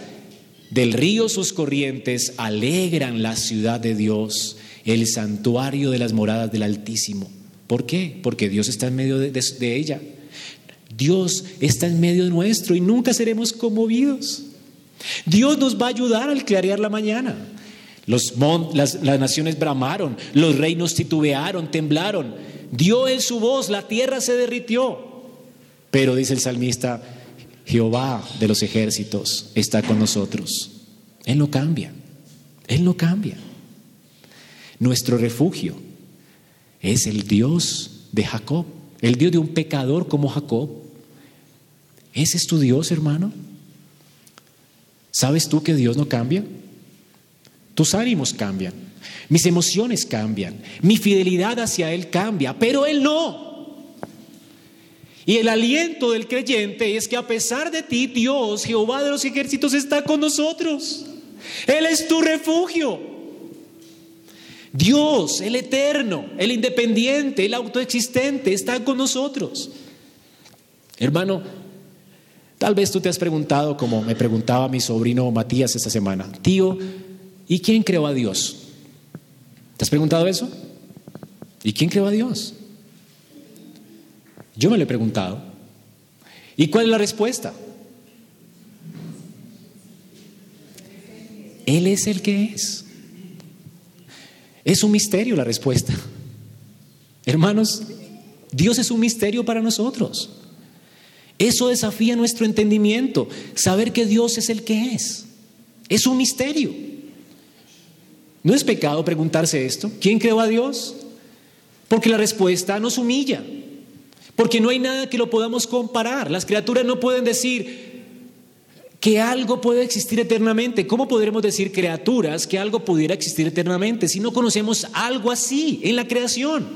del río sus corrientes alegran la ciudad de Dios, el santuario de las moradas del Altísimo. ¿Por qué? Porque Dios está en medio de, ella. Dios está en medio nuestro y nunca seremos conmovidos. Dios nos va a ayudar al clarear la mañana. Los las, las naciones bramaron, los reinos titubearon, temblaron. Dio en su voz, la tierra se derritió. Pero dice el salmista, Jehová de los ejércitos está con nosotros. Él no cambia, Él no cambia. Nuestro refugio es el Dios de Jacob, el Dios de un pecador como Jacob. ¿Ese es tu Dios, hermano? ¿Sabes tú que Dios no cambia? Tus ánimos cambian, mis emociones cambian, mi fidelidad hacia Él cambia, pero Él no. Y el aliento del creyente es que a pesar de ti, Dios, Jehová de los ejércitos, está con nosotros. Él es tu refugio. Dios, el eterno, el independiente, el autoexistente, está con nosotros. Hermano, tal vez tú te has preguntado, como me preguntaba mi sobrino Matías esta semana, tío, ¿y quién creó a Dios? ¿Te has preguntado eso? ¿Y quién creó a Dios? Yo me lo he preguntado. ¿Y cuál es la respuesta? Él es el que es. Es un misterio la respuesta. Hermanos, Dios es un misterio para nosotros. Eso desafía nuestro entendimiento, saber que Dios es el que es. Es un misterio. No es pecado preguntarse esto. ¿Quién creó a Dios? Porque la respuesta nos humilla. Porque no hay nada que lo podamos comparar. Las criaturas no pueden decir que algo puede existir eternamente. ¿Cómo podremos decir criaturas que algo pudiera existir eternamente si no conocemos algo así en la creación?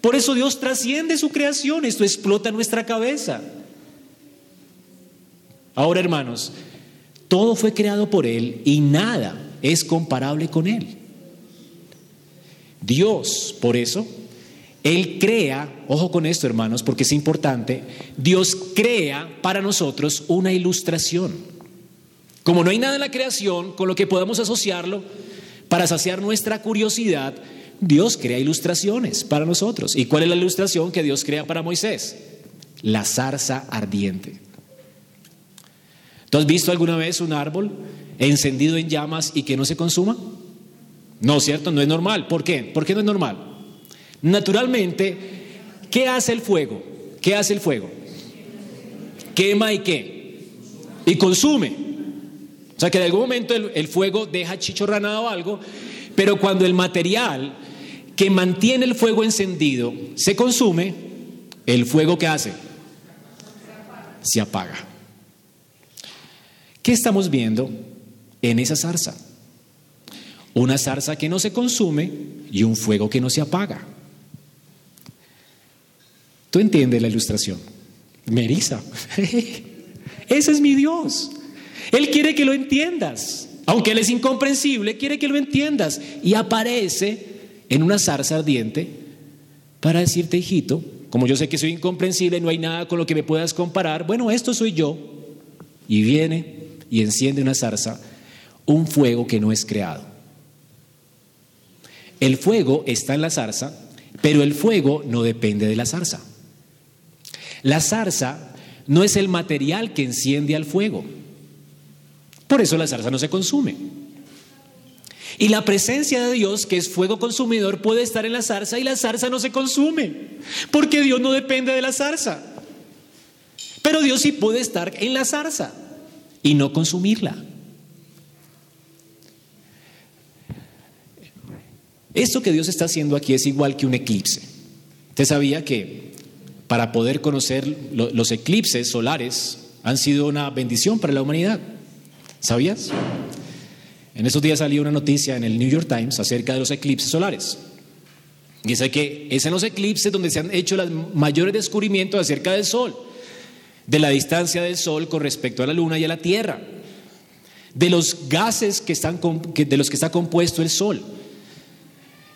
Por eso Dios trasciende su creación. Esto explota nuestra cabeza. Ahora, hermanos, todo fue creado por Él y nada es comparable con Él. Dios, por eso, él crea, ojo con esto hermanos, porque es importante, Dios crea para nosotros una ilustración. Como no hay nada en la creación con lo que podamos asociarlo para saciar nuestra curiosidad, Dios crea ilustraciones para nosotros. ¿Y cuál es la ilustración que Dios crea para Moisés? La zarza ardiente. ¿Tú has visto alguna vez un árbol encendido en llamas y que no se consuma? No, ¿cierto? No es normal. ¿Por qué? ¿Por qué no es normal? Naturalmente, ¿qué hace el fuego? ¿Qué hace el fuego? Quema y qué? Y consume. O sea que en algún momento el, fuego deja chichorranado algo, pero cuando el material que mantiene el fuego encendido se consume, el fuego que hace? Se apaga. ¿Qué estamos viendo en esa zarza? Una zarza que no se consume y un fuego que no se apaga. ¿Tú entiendes la ilustración? Merisa. Ese es mi Dios. Él quiere que lo entiendas. Aunque Él es incomprensible, quiere que lo entiendas. Y aparece en una zarza ardiente para decirte, hijito, como yo sé que soy incomprensible, no hay nada con lo que me puedas comparar, bueno, esto soy yo. Y viene y enciende una zarza, un fuego que no es creado. El fuego está en la zarza, pero el fuego no depende de la zarza. La zarza no es el material que enciende al fuego. Por eso la zarza no se consume. Y la presencia de Dios, que es fuego consumidor, puede estar en la zarza y la zarza no se consume. Porque Dios no depende de la zarza. Pero Dios sí puede estar en la zarza y no consumirla. Esto que Dios está haciendo aquí es igual que un eclipse. Usted sabía que para poder conocer los eclipses solares han sido una bendición para la humanidad. ¿Sabías? En esos días salió una noticia en el New York Times acerca de los eclipses solares. Es que es en los eclipses donde se han hecho los mayores descubrimientos acerca del Sol, de la distancia del Sol con respecto a la Luna y a la Tierra, de los gases que están, de los que está compuesto el Sol.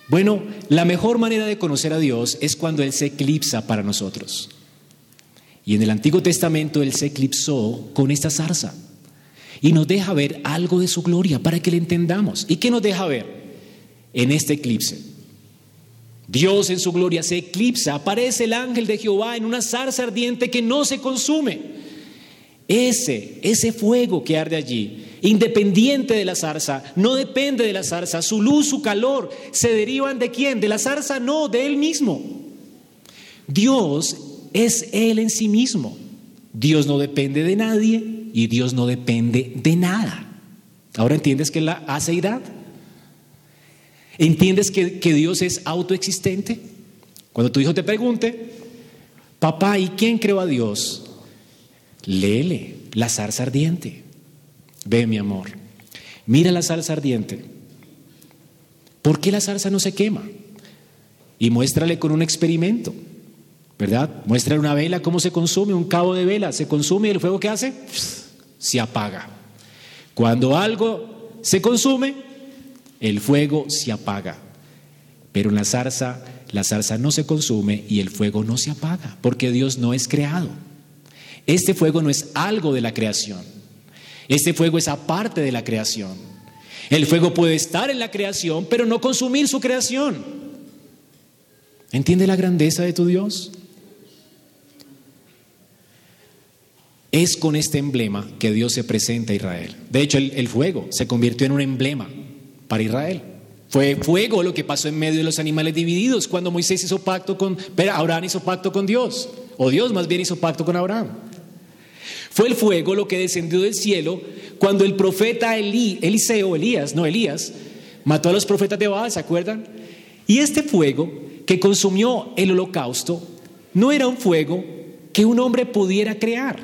Bueno, la mejor manera de conocer a Dios es cuando Él se eclipsa para nosotros. Y en el Antiguo Testamento Él se eclipsó con esta zarza y nos deja ver algo de su gloria para que le entendamos. ¿Y qué nos deja ver en este eclipse? Dios en su gloria se eclipsa, aparece el ángel de Jehová en una zarza ardiente que no se consume. Ese, ese fuego que arde allí, independiente de la zarza, no depende de la zarza, su luz, su calor, se derivan de quién? De la zarza, no, de él mismo. Dios es él en sí mismo. Dios no depende de nadie y Dios no depende de nada. Ahora entiendes que la aceidad. ¿Entiendes que, que Dios es autoexistente? Cuando tu hijo te pregunte, papá, ¿y quién creó a Dios? Léele la zarza ardiente. Ve, mi amor, mira la salsa ardiente. ¿Por qué la salsa no se quema? Y muéstrale con un experimento, ¿verdad? Muéstrale una vela, cómo se consume, un cabo de vela, se consume y el fuego que hace se apaga. Cuando algo se consume, el fuego se apaga. Pero en la zarza, la zarza no se consume y el fuego no se apaga, porque Dios no es creado. Este fuego no es algo de la creación. Este fuego es aparte de la creación. El fuego puede estar en la creación, pero no consumir su creación. ¿Entiende la grandeza de tu Dios? Es con este emblema que Dios se presenta a Israel. De hecho, el, fuego se convirtió en un emblema para Israel. Fue fuego lo que pasó en medio de los animales divididos cuando Moisés hizo pacto con, pero Abraham hizo pacto con Dios, o Dios más bien hizo pacto con Abraham. Fue el fuego lo que descendió del cielo cuando el profeta Eliseo, Elías, no Elías, mató a los profetas de Baal, ¿se acuerdan? Y este fuego que consumió el holocausto no era un fuego que un hombre pudiera crear,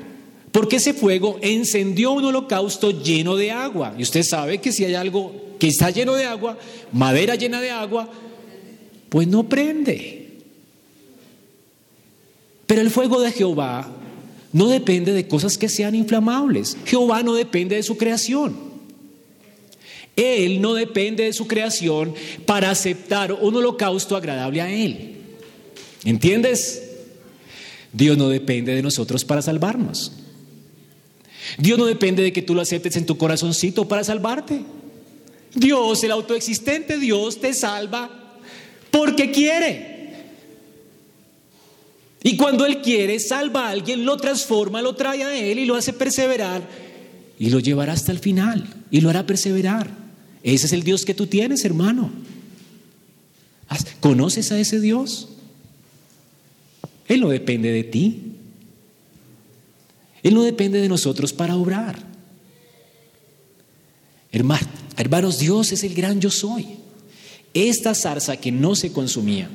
porque ese fuego encendió un holocausto lleno de agua. Y usted sabe que si hay algo que está lleno de agua, madera llena de agua, pues no prende. Pero el fuego de Jehová no depende de cosas que sean inflamables. Jehová no depende de su creación. Él no depende de su creación para aceptar un holocausto agradable a Él. ¿Entiendes? Dios no depende de nosotros para salvarnos. Dios no depende de que tú lo aceptes en tu corazoncito para salvarte. Dios, el autoexistente Dios, te salva porque quiere. Y cuando Él quiere, salva a alguien, lo transforma, lo trae a Él y lo hace perseverar y lo llevará hasta el final y lo hará perseverar. Ese es el Dios que tú tienes, hermano. ¿Conoces a ese Dios? Él no depende de ti. Él no depende de nosotros para obrar. hermanos, Dios es el gran yo soy. Esta zarza que no se consumía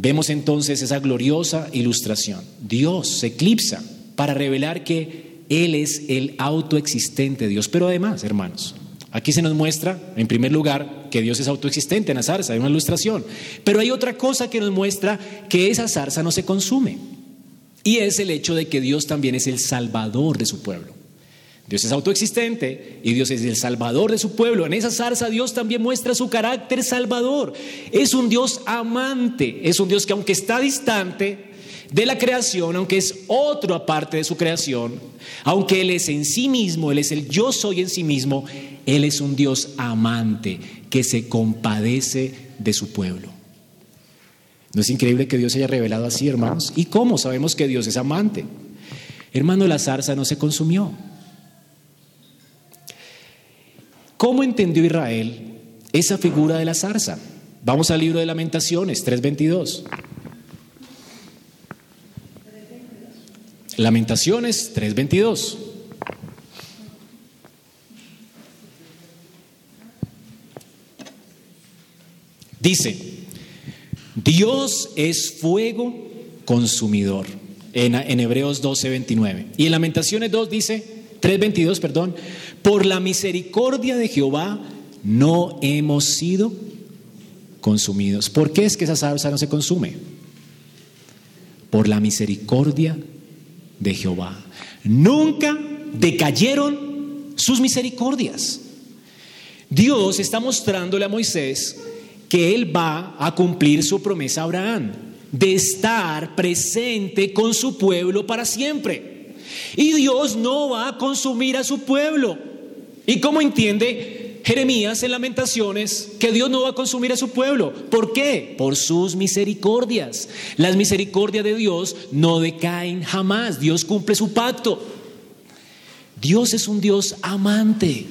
Vemos entonces esa gloriosa ilustración. Dios se eclipsa para revelar que Él es el autoexistente Dios. Pero además, hermanos, aquí se nos muestra, en primer lugar, que Dios es autoexistente en la zarza, hay una ilustración. Pero hay otra cosa que nos muestra que esa zarza no se consume. Y es el hecho de que Dios también es el salvador de su pueblo. Dios es autoexistente y Dios es el salvador de su pueblo. En esa zarza Dios también muestra su carácter salvador. Es un Dios amante, es un Dios que aunque está distante de la creación, aunque es otro aparte de su creación, aunque Él es en sí mismo, Él es el yo soy en sí mismo, Él es un Dios amante que se compadece de su pueblo. ¿No es increíble que Dios haya revelado así, hermanos? ¿Y cómo sabemos que Dios es amante? Hermano, la zarza no se consumió. ¿Cómo entendió Israel esa figura de la zarza? Vamos al libro de Lamentaciones 3.22. Lamentaciones 3.22. Dice, Dios es fuego consumidor, en, en Hebreos 12.29. Y en Lamentaciones 2 dice, 3.22, perdón, por la misericordia de Jehová no hemos sido consumidos. ¿Por qué es que esa salsa no se consume? Por la misericordia de Jehová. Nunca decayeron sus misericordias. Dios está mostrándole a Moisés que él va a cumplir su promesa a Abraham de estar presente con su pueblo para siempre. Y Dios no va a consumir a su pueblo. ¿Y cómo entiende Jeremías en lamentaciones que Dios no va a consumir a su pueblo. ¿Por qué? Por sus misericordias. Las misericordias de Dios no decaen jamás. Dios cumple su pacto. Dios es un Dios amante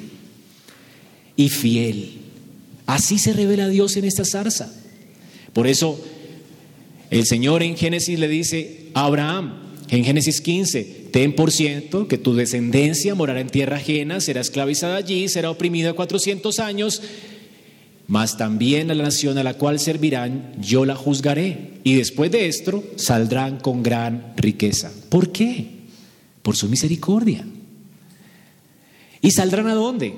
y fiel. Así se revela Dios en esta zarza. Por eso el Señor en Génesis le dice a Abraham, en Génesis 15, ten por ciento que tu descendencia morará en tierra ajena, será esclavizada allí, será oprimida 400 años, mas también a la nación a la cual servirán yo la juzgaré. Y después de esto saldrán con gran riqueza. ¿Por qué? Por su misericordia. ¿Y saldrán a dónde?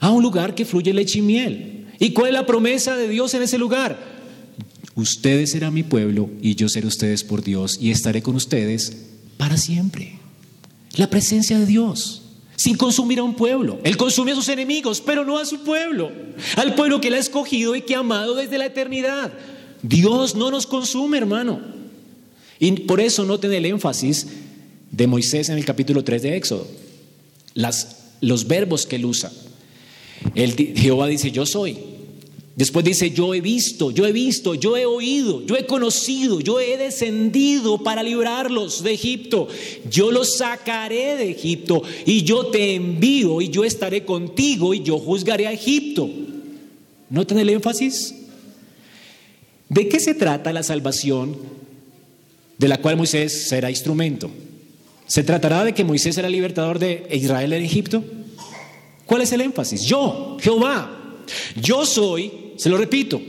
A un lugar que fluye leche y miel. ¿Y cuál es la promesa de Dios en ese lugar? Ustedes serán mi pueblo y yo seré ustedes por Dios y estaré con ustedes para siempre. La presencia de Dios, sin consumir a un pueblo. Él consume a sus enemigos, pero no a su pueblo. Al pueblo que él ha escogido y que ha amado desde la eternidad. Dios no nos consume, hermano. Y por eso noten el énfasis de Moisés en el capítulo 3 de Éxodo. Las, los verbos que él usa. Jehová dice, yo soy. Después dice, yo he visto, yo he visto, yo he oído, yo he conocido, yo he descendido para librarlos de Egipto. Yo los sacaré de Egipto y yo te envío y yo estaré contigo y yo juzgaré a Egipto. ¿Noten el énfasis? ¿De qué se trata la salvación de la cual Moisés será instrumento? ¿Se tratará de que Moisés era libertador de Israel en Egipto? ¿Cuál es el énfasis? Yo, Jehová, yo soy se lo repito,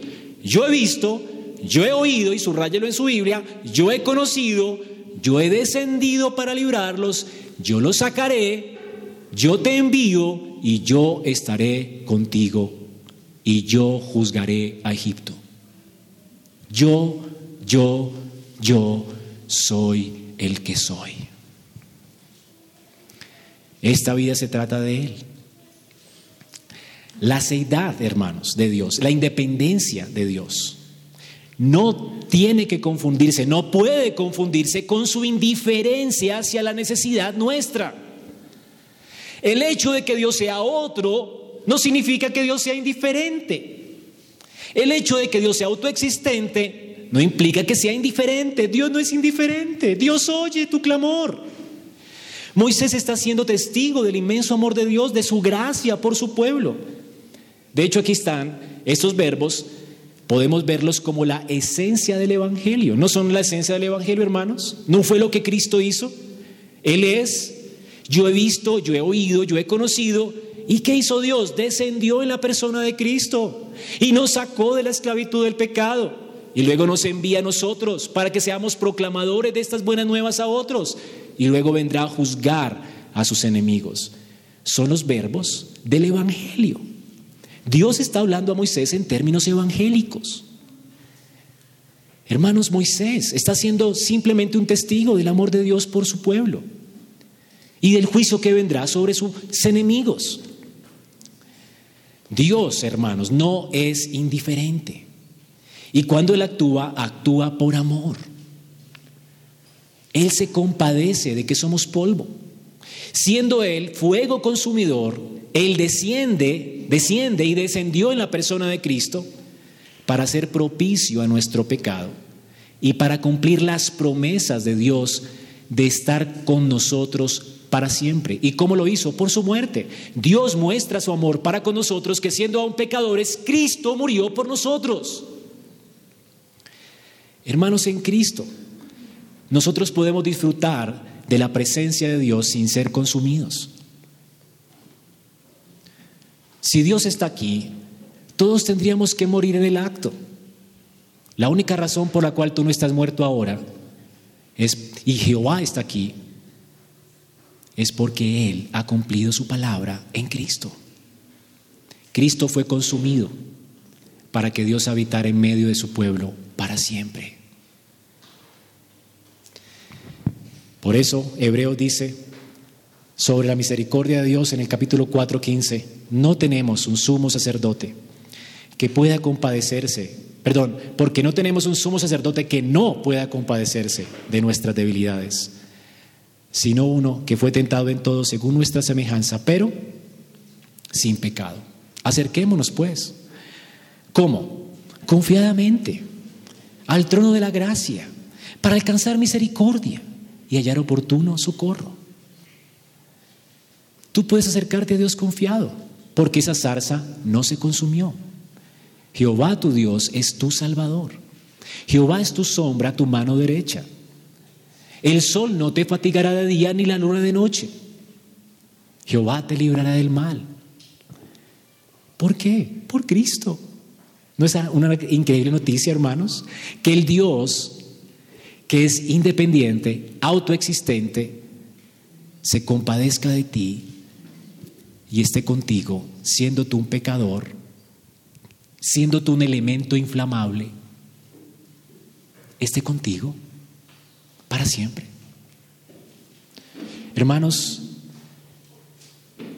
yo he visto, yo he oído, y subrayelo en su Biblia, yo he conocido, yo he descendido para librarlos, yo los sacaré, yo te envío y yo estaré contigo y yo juzgaré a Egipto. Yo, yo, yo soy el que soy. Esta vida se trata de Él. La seidad, hermanos, de Dios, la independencia de Dios, no tiene que confundirse, no puede confundirse con su indiferencia hacia la necesidad nuestra. El hecho de que Dios sea otro no significa que Dios sea indiferente. El hecho de que Dios sea autoexistente no implica que sea indiferente. Dios no es indiferente. Dios oye tu clamor. Moisés está siendo testigo del inmenso amor de Dios, de su gracia por su pueblo. De hecho, aquí están estos verbos, podemos verlos como la esencia del Evangelio. ¿No son la esencia del Evangelio, hermanos? ¿No fue lo que Cristo hizo? Él es, yo he visto, yo he oído, yo he conocido. ¿Y qué hizo Dios? Descendió en la persona de Cristo y nos sacó de la esclavitud del pecado. Y luego nos envía a nosotros para que seamos proclamadores de estas buenas nuevas a otros. Y luego vendrá a juzgar a sus enemigos. Son los verbos del Evangelio. Dios está hablando a Moisés en términos evangélicos. Hermanos, Moisés está siendo simplemente un testigo del amor de Dios por su pueblo y del juicio que vendrá sobre sus enemigos. Dios, hermanos, no es indiferente. Y cuando Él actúa, actúa por amor. Él se compadece de que somos polvo. Siendo Él fuego consumidor, Él desciende, desciende y descendió en la persona de Cristo para ser propicio a nuestro pecado y para cumplir las promesas de Dios de estar con nosotros para siempre. ¿Y cómo lo hizo? Por su muerte. Dios muestra su amor para con nosotros, que siendo aún pecadores, Cristo murió por nosotros. Hermanos en Cristo, nosotros podemos disfrutar de la presencia de Dios sin ser consumidos. Si Dios está aquí, todos tendríamos que morir en el acto. La única razón por la cual tú no estás muerto ahora es, y Jehová está aquí, es porque Él ha cumplido su palabra en Cristo. Cristo fue consumido para que Dios habitara en medio de su pueblo para siempre. Por eso Hebreo dice sobre la misericordia de Dios en el capítulo 4:15, no tenemos un sumo sacerdote que pueda compadecerse, perdón, porque no tenemos un sumo sacerdote que no pueda compadecerse de nuestras debilidades, sino uno que fue tentado en todo según nuestra semejanza, pero sin pecado. Acerquémonos pues. ¿Cómo? Confiadamente al trono de la gracia para alcanzar misericordia y hallar oportuno socorro. Tú puedes acercarte a Dios confiado, porque esa zarza no se consumió. Jehová tu Dios es tu Salvador. Jehová es tu sombra, tu mano derecha. El sol no te fatigará de día ni la luna de noche. Jehová te librará del mal. ¿Por qué? Por Cristo. ¿No es una increíble noticia, hermanos? Que el Dios que es independiente, autoexistente, se compadezca de ti y esté contigo, siendo tú un pecador, siendo tú un elemento inflamable, esté contigo para siempre. Hermanos,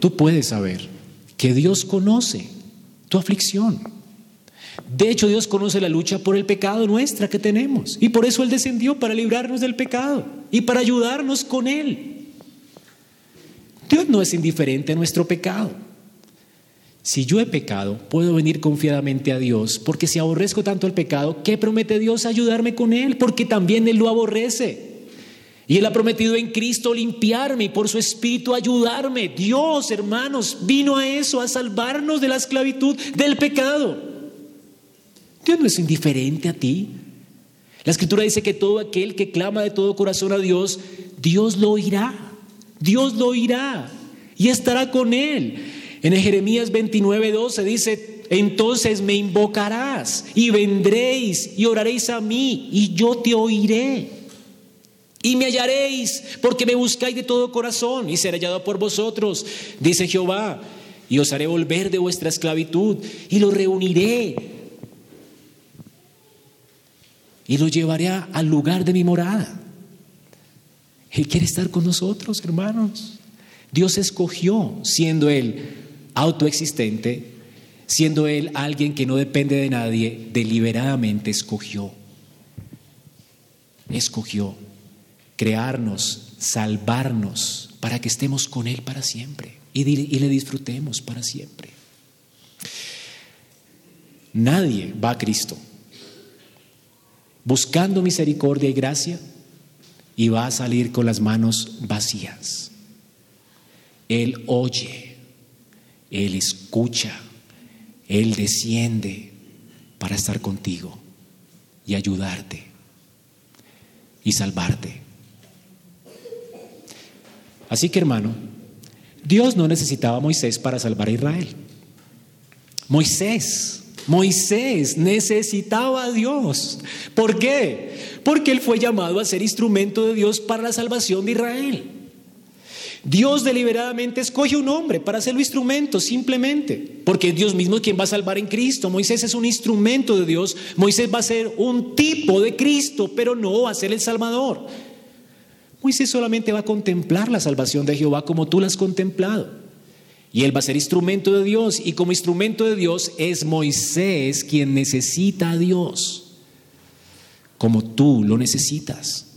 tú puedes saber que Dios conoce tu aflicción. De hecho, Dios conoce la lucha por el pecado nuestra que tenemos. Y por eso Él descendió para librarnos del pecado y para ayudarnos con Él. Dios no es indiferente a nuestro pecado. Si yo he pecado, puedo venir confiadamente a Dios, porque si aborrezco tanto el pecado, ¿qué promete Dios ayudarme con Él? Porque también Él lo aborrece. Y Él ha prometido en Cristo limpiarme y por su Espíritu ayudarme. Dios, hermanos, vino a eso, a salvarnos de la esclavitud, del pecado. Dios no es indiferente a ti. La escritura dice que todo aquel que clama de todo corazón a Dios, Dios lo oirá. Dios lo oirá y estará con él. En Jeremías 29, 12 dice, entonces me invocarás y vendréis y oraréis a mí y yo te oiré. Y me hallaréis porque me buscáis de todo corazón y seré hallado por vosotros, dice Jehová. Y os haré volver de vuestra esclavitud y lo reuniré y lo llevaré al lugar de mi morada. Él quiere estar con nosotros, hermanos. Dios escogió, siendo Él autoexistente, siendo Él alguien que no depende de nadie, deliberadamente escogió. Escogió crearnos, salvarnos, para que estemos con Él para siempre y, y le disfrutemos para siempre. Nadie va a Cristo buscando misericordia y gracia y va a salir con las manos vacías. Él oye, Él escucha, Él desciende para estar contigo y ayudarte y salvarte. Así que hermano, Dios no necesitaba a Moisés para salvar a Israel. Moisés Moisés necesitaba a Dios. ¿Por qué? Porque él fue llamado a ser instrumento de Dios para la salvación de Israel. Dios deliberadamente escoge un hombre para hacerlo instrumento, simplemente, porque es Dios mismo quien va a salvar en Cristo. Moisés es un instrumento de Dios. Moisés va a ser un tipo de Cristo, pero no va a ser el Salvador. Moisés solamente va a contemplar la salvación de Jehová como tú la has contemplado. Y él va a ser instrumento de Dios. Y como instrumento de Dios es Moisés quien necesita a Dios. Como tú lo necesitas.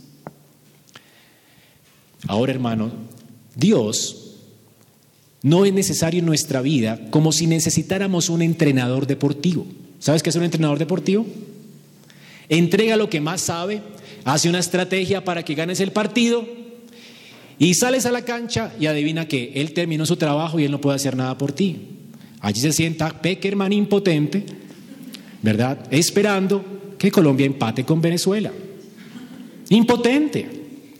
Ahora, hermano, Dios no es necesario en nuestra vida como si necesitáramos un entrenador deportivo. ¿Sabes qué es un entrenador deportivo? Entrega lo que más sabe, hace una estrategia para que ganes el partido y sales a la cancha y adivina que él terminó su trabajo y él no puede hacer nada por ti. Allí se sienta Peckerman impotente, ¿verdad? Esperando que Colombia empate con Venezuela. Impotente.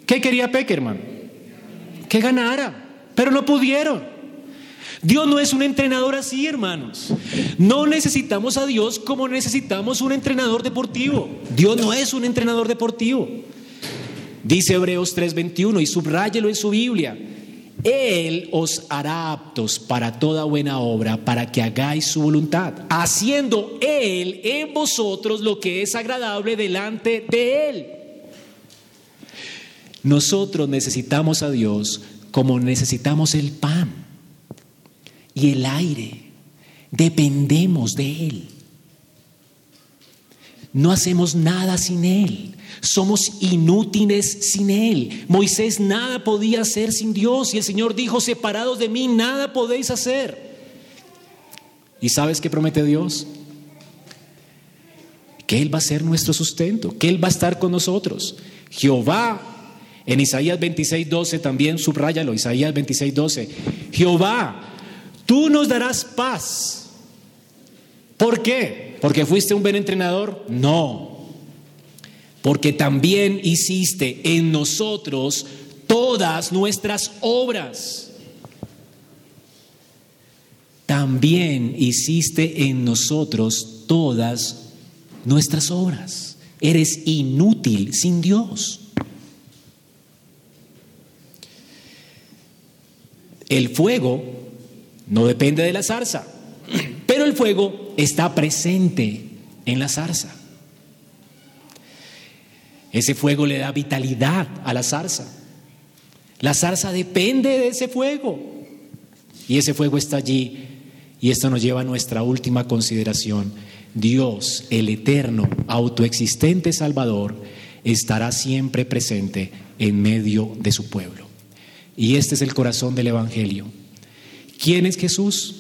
¿Qué quería Peckerman? Que ganara, pero no pudieron. Dios no es un entrenador así, hermanos. No necesitamos a Dios como necesitamos un entrenador deportivo. Dios no es un entrenador deportivo. Dice Hebreos 3:21 y subráyelo en su Biblia. Él os hará aptos para toda buena obra, para que hagáis su voluntad, haciendo Él en vosotros lo que es agradable delante de Él. Nosotros necesitamos a Dios como necesitamos el pan y el aire. Dependemos de Él. No hacemos nada sin Él. Somos inútiles sin Él. Moisés nada podía hacer sin Dios y el Señor dijo, separados de mí, nada podéis hacer. ¿Y sabes qué promete Dios? Que Él va a ser nuestro sustento, que Él va a estar con nosotros. Jehová, en Isaías 26, 12 también subráyalo, Isaías 26, 12. Jehová, tú nos darás paz. ¿Por qué? ¿Porque fuiste un buen entrenador? No. Porque también hiciste en nosotros todas nuestras obras también hiciste en nosotros todas nuestras obras. Eres inútil sin Dios. El fuego no depende de la zarza, pero el fuego está presente en la zarza. Ese fuego le da vitalidad a la zarza. La zarza depende de ese fuego. Y ese fuego está allí y esto nos lleva a nuestra última consideración. Dios, el eterno, autoexistente Salvador, estará siempre presente en medio de su pueblo. Y este es el corazón del Evangelio. ¿Quién es Jesús?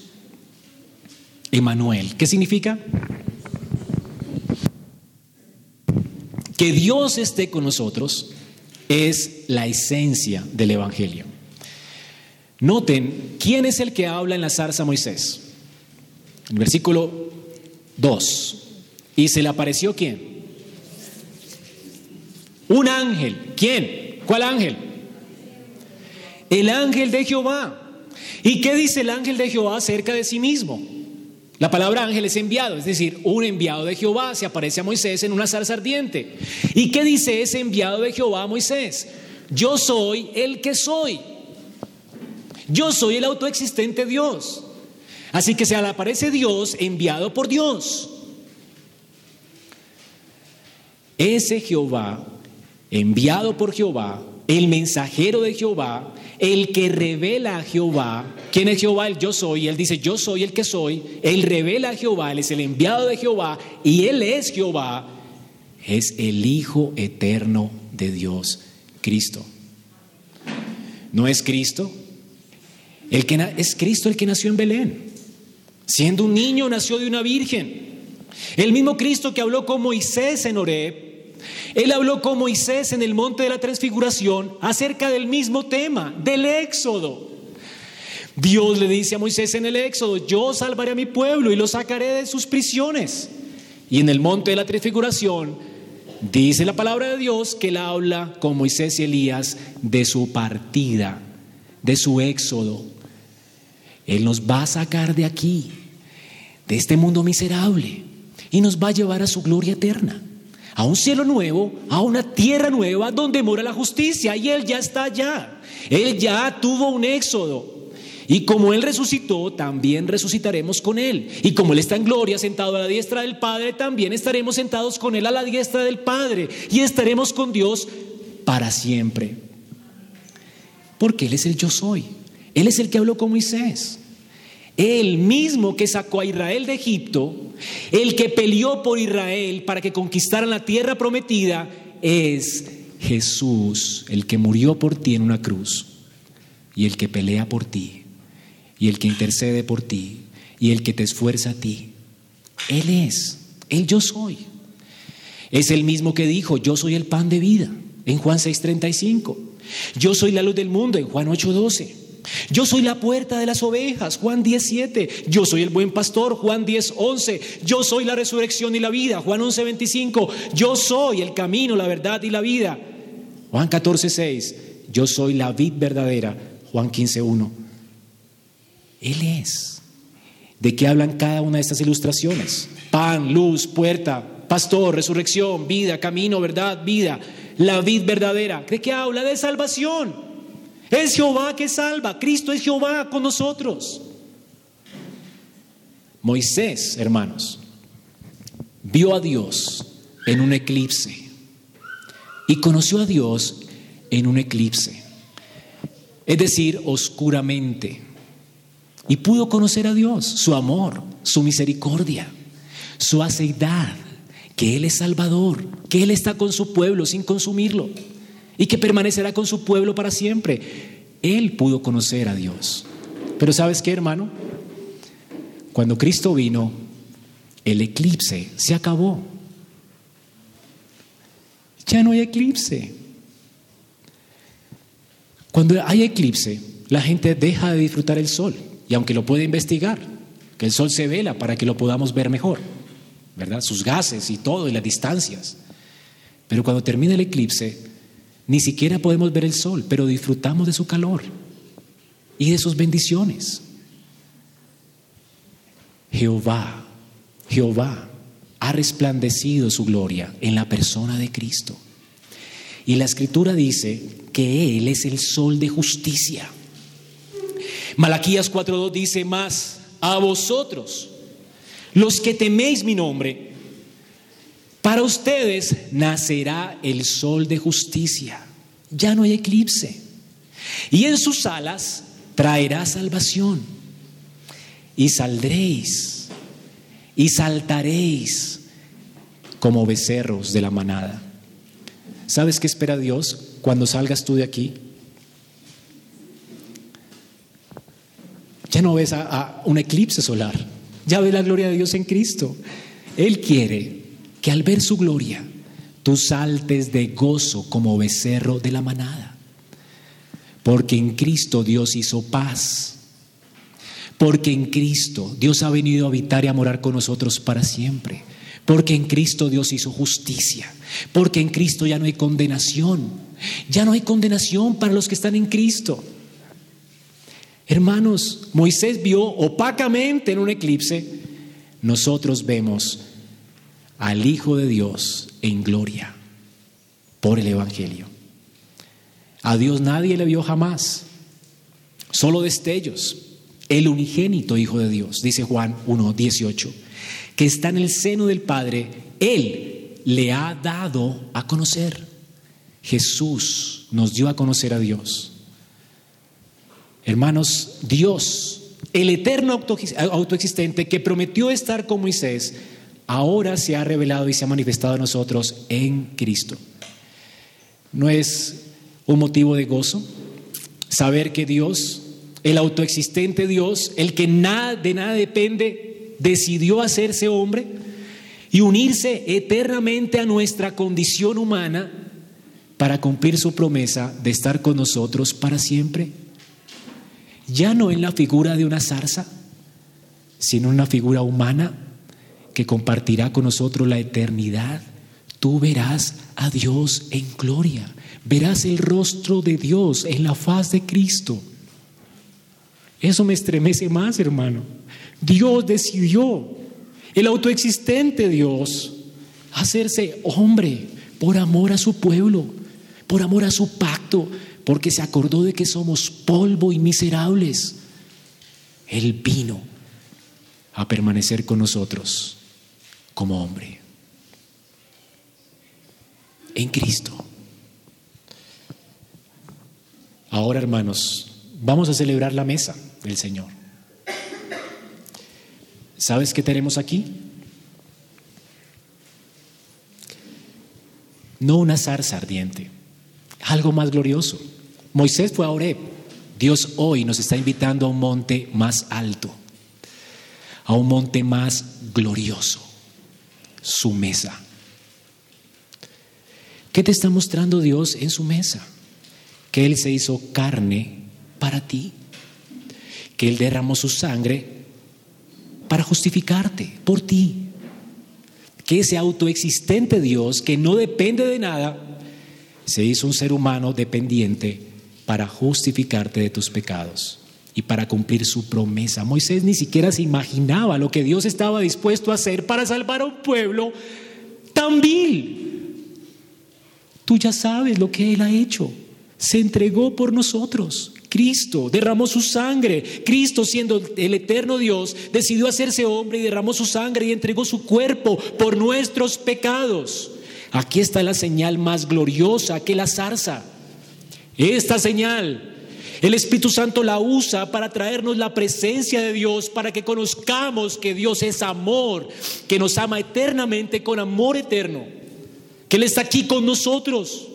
Emanuel. ¿Qué significa? Que Dios esté con nosotros es la esencia del Evangelio. Noten, ¿quién es el que habla en la zarza Moisés? El versículo 2. ¿Y se le apareció quién? Un ángel. ¿Quién? ¿Cuál ángel? El ángel de Jehová. ¿Y qué dice el ángel de Jehová acerca de sí mismo? La palabra ángel es enviado, es decir, un enviado de Jehová se aparece a Moisés en una zarza ardiente. ¿Y qué dice ese enviado de Jehová a Moisés? Yo soy el que soy. Yo soy el autoexistente Dios. Así que se aparece Dios enviado por Dios. Ese Jehová, enviado por Jehová, el mensajero de Jehová, el que revela a Jehová. ¿Quién es Jehová? El yo soy. Él dice, yo soy el que soy. Él revela a Jehová, Él es el enviado de Jehová y Él es Jehová. Es el Hijo eterno de Dios, Cristo. ¿No es Cristo? El que es Cristo el que nació en Belén. Siendo un niño nació de una virgen. El mismo Cristo que habló con Moisés en Horeb, él habló con Moisés en el monte de la transfiguración acerca del mismo tema, del éxodo. Dios le dice a Moisés en el éxodo, yo salvaré a mi pueblo y lo sacaré de sus prisiones. Y en el monte de la transfiguración dice la palabra de Dios que él habla con Moisés y Elías de su partida, de su éxodo. Él nos va a sacar de aquí de este mundo miserable y nos va a llevar a su gloria eterna, a un cielo nuevo, a una tierra nueva donde mora la justicia y Él ya está allá. Él ya tuvo un éxodo. Y como Él resucitó, también resucitaremos con Él. Y como Él está en gloria, sentado a la diestra del Padre, también estaremos sentados con Él a la diestra del Padre. Y estaremos con Dios para siempre. Porque Él es el yo soy. Él es el que habló con Moisés. El mismo que sacó a Israel de Egipto, el que peleó por Israel para que conquistaran la tierra prometida, es Jesús, el que murió por ti en una cruz, y el que pelea por ti, y el que intercede por ti, y el que te esfuerza a ti. Él es, Él yo soy. Es el mismo que dijo, yo soy el pan de vida, en Juan 6:35. Yo soy la luz del mundo, en Juan 8:12. Yo soy la puerta de las ovejas, Juan 17. Yo soy el buen pastor, Juan 10, 11. Yo soy la resurrección y la vida, Juan 11, 25. Yo soy el camino, la verdad y la vida, Juan 14, 6. Yo soy la vid verdadera, Juan 15, 1. Él es. ¿De qué hablan cada una de estas ilustraciones? Pan, luz, puerta, pastor, resurrección, vida, camino, verdad, vida. La vid verdadera. ¿De qué habla? De salvación. Es Jehová que salva, Cristo es Jehová con nosotros. Moisés, hermanos, vio a Dios en un eclipse y conoció a Dios en un eclipse, es decir, oscuramente. Y pudo conocer a Dios, su amor, su misericordia, su aceidad, que Él es Salvador, que Él está con su pueblo sin consumirlo y que permanecerá con su pueblo para siempre. Él pudo conocer a Dios. Pero ¿sabes qué, hermano? Cuando Cristo vino, el eclipse se acabó. Ya no hay eclipse. Cuando hay eclipse, la gente deja de disfrutar el sol. Y aunque lo puede investigar, que el sol se vela para que lo podamos ver mejor, ¿verdad? Sus gases y todo, y las distancias. Pero cuando termina el eclipse, ni siquiera podemos ver el sol, pero disfrutamos de su calor y de sus bendiciones. Jehová, Jehová ha resplandecido su gloria en la persona de Cristo. Y la escritura dice que Él es el sol de justicia. Malaquías 4.2 dice más, a vosotros, los que teméis mi nombre, para ustedes nacerá el sol de justicia. Ya no hay eclipse. Y en sus alas traerá salvación. Y saldréis y saltaréis como becerros de la manada. ¿Sabes qué espera Dios cuando salgas tú de aquí? Ya no ves a, un eclipse solar, ya ves la gloria de Dios en Cristo. Él quiere que al ver su gloria, tú saltes de gozo como becerro de la manada. Porque en Cristo Dios hizo paz. Porque en Cristo Dios ha venido a habitar y a morar con nosotros para siempre. Porque en Cristo Dios hizo justicia. Porque en Cristo ya no hay condenación. Ya no hay condenación para los que están en Cristo. Hermanos, Moisés vio opacamente en un eclipse. Nosotros vemos al Hijo de Dios en gloria por el Evangelio. A Dios nadie le vio jamás, solo destellos. El unigénito Hijo de Dios, dice Juan 1.18, que está en el seno del Padre, Él le ha dado a conocer. Jesús nos dio a conocer a Dios. Hermanos, Dios, el eterno autoexistente que prometió estar con Moisés, ahora se ha revelado y se ha manifestado a nosotros en Cristo. No es un motivo de gozo. Saber que Dios, el autoexistente Dios, el que nada, de nada depende, decidió hacerse hombre y unirse eternamente a nuestra condición humana para cumplir su promesa de estar con nosotros para siempre. Ya no en la figura de una zarza, sino en una figura humana que compartirá con nosotros la eternidad. Tú verás a Dios en gloria verás el rostro de Dios en la faz de Cristo. Eso me estremece más, hermano. Dios decidió, el autoexistente Dios, hacerse hombre por amor a su pueblo, por amor a su pacto, porque se acordó de que somos polvo y miserables. Él vino a permanecer con nosotros como hombre. En Cristo. Ahora, hermanos, vamos a celebrar la mesa del Señor. ¿Sabes qué tenemos aquí? No una zarza ardiente, algo más glorioso. Moisés fue a Oreb. Dios hoy nos está invitando a un monte más alto, a un monte más glorioso, su mesa. ¿Qué te está mostrando Dios en su mesa? que Él se hizo carne para ti, que Él derramó su sangre para justificarte por ti, que ese autoexistente Dios que no depende de nada, se hizo un ser humano dependiente para justificarte de tus pecados y para cumplir su promesa. Moisés ni siquiera se imaginaba lo que Dios estaba dispuesto a hacer para salvar a un pueblo tan vil. Tú ya sabes lo que Él ha hecho se entregó por nosotros. Cristo derramó su sangre. Cristo, siendo el eterno Dios, decidió hacerse hombre y derramó su sangre y entregó su cuerpo por nuestros pecados. Aquí está la señal más gloriosa que la zarza. Esta señal, el Espíritu Santo la usa para traernos la presencia de Dios, para que conozcamos que Dios es amor, que nos ama eternamente con amor eterno, que Él está aquí con nosotros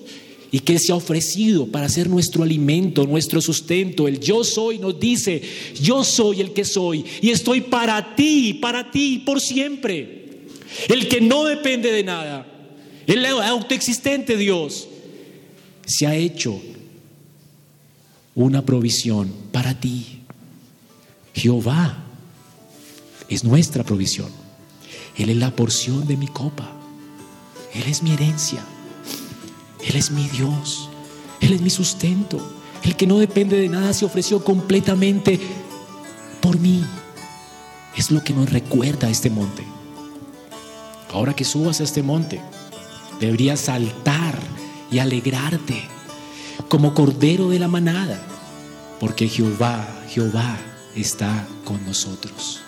y que se ha ofrecido para ser nuestro alimento, nuestro sustento. El yo soy nos dice, yo soy el que soy y estoy para ti, para ti, por siempre. El que no depende de nada, el autoexistente Dios, se ha hecho una provisión para ti. Jehová es nuestra provisión. Él es la porción de mi copa. Él es mi herencia. Él es mi Dios. Él es mi sustento. El que no depende de nada se ofreció completamente por mí. Es lo que nos recuerda este monte. Ahora que subas a este monte, deberías saltar y alegrarte como cordero de la manada, porque Jehová, Jehová está con nosotros.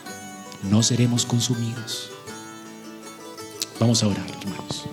No seremos consumidos. Vamos a orar, hermanos.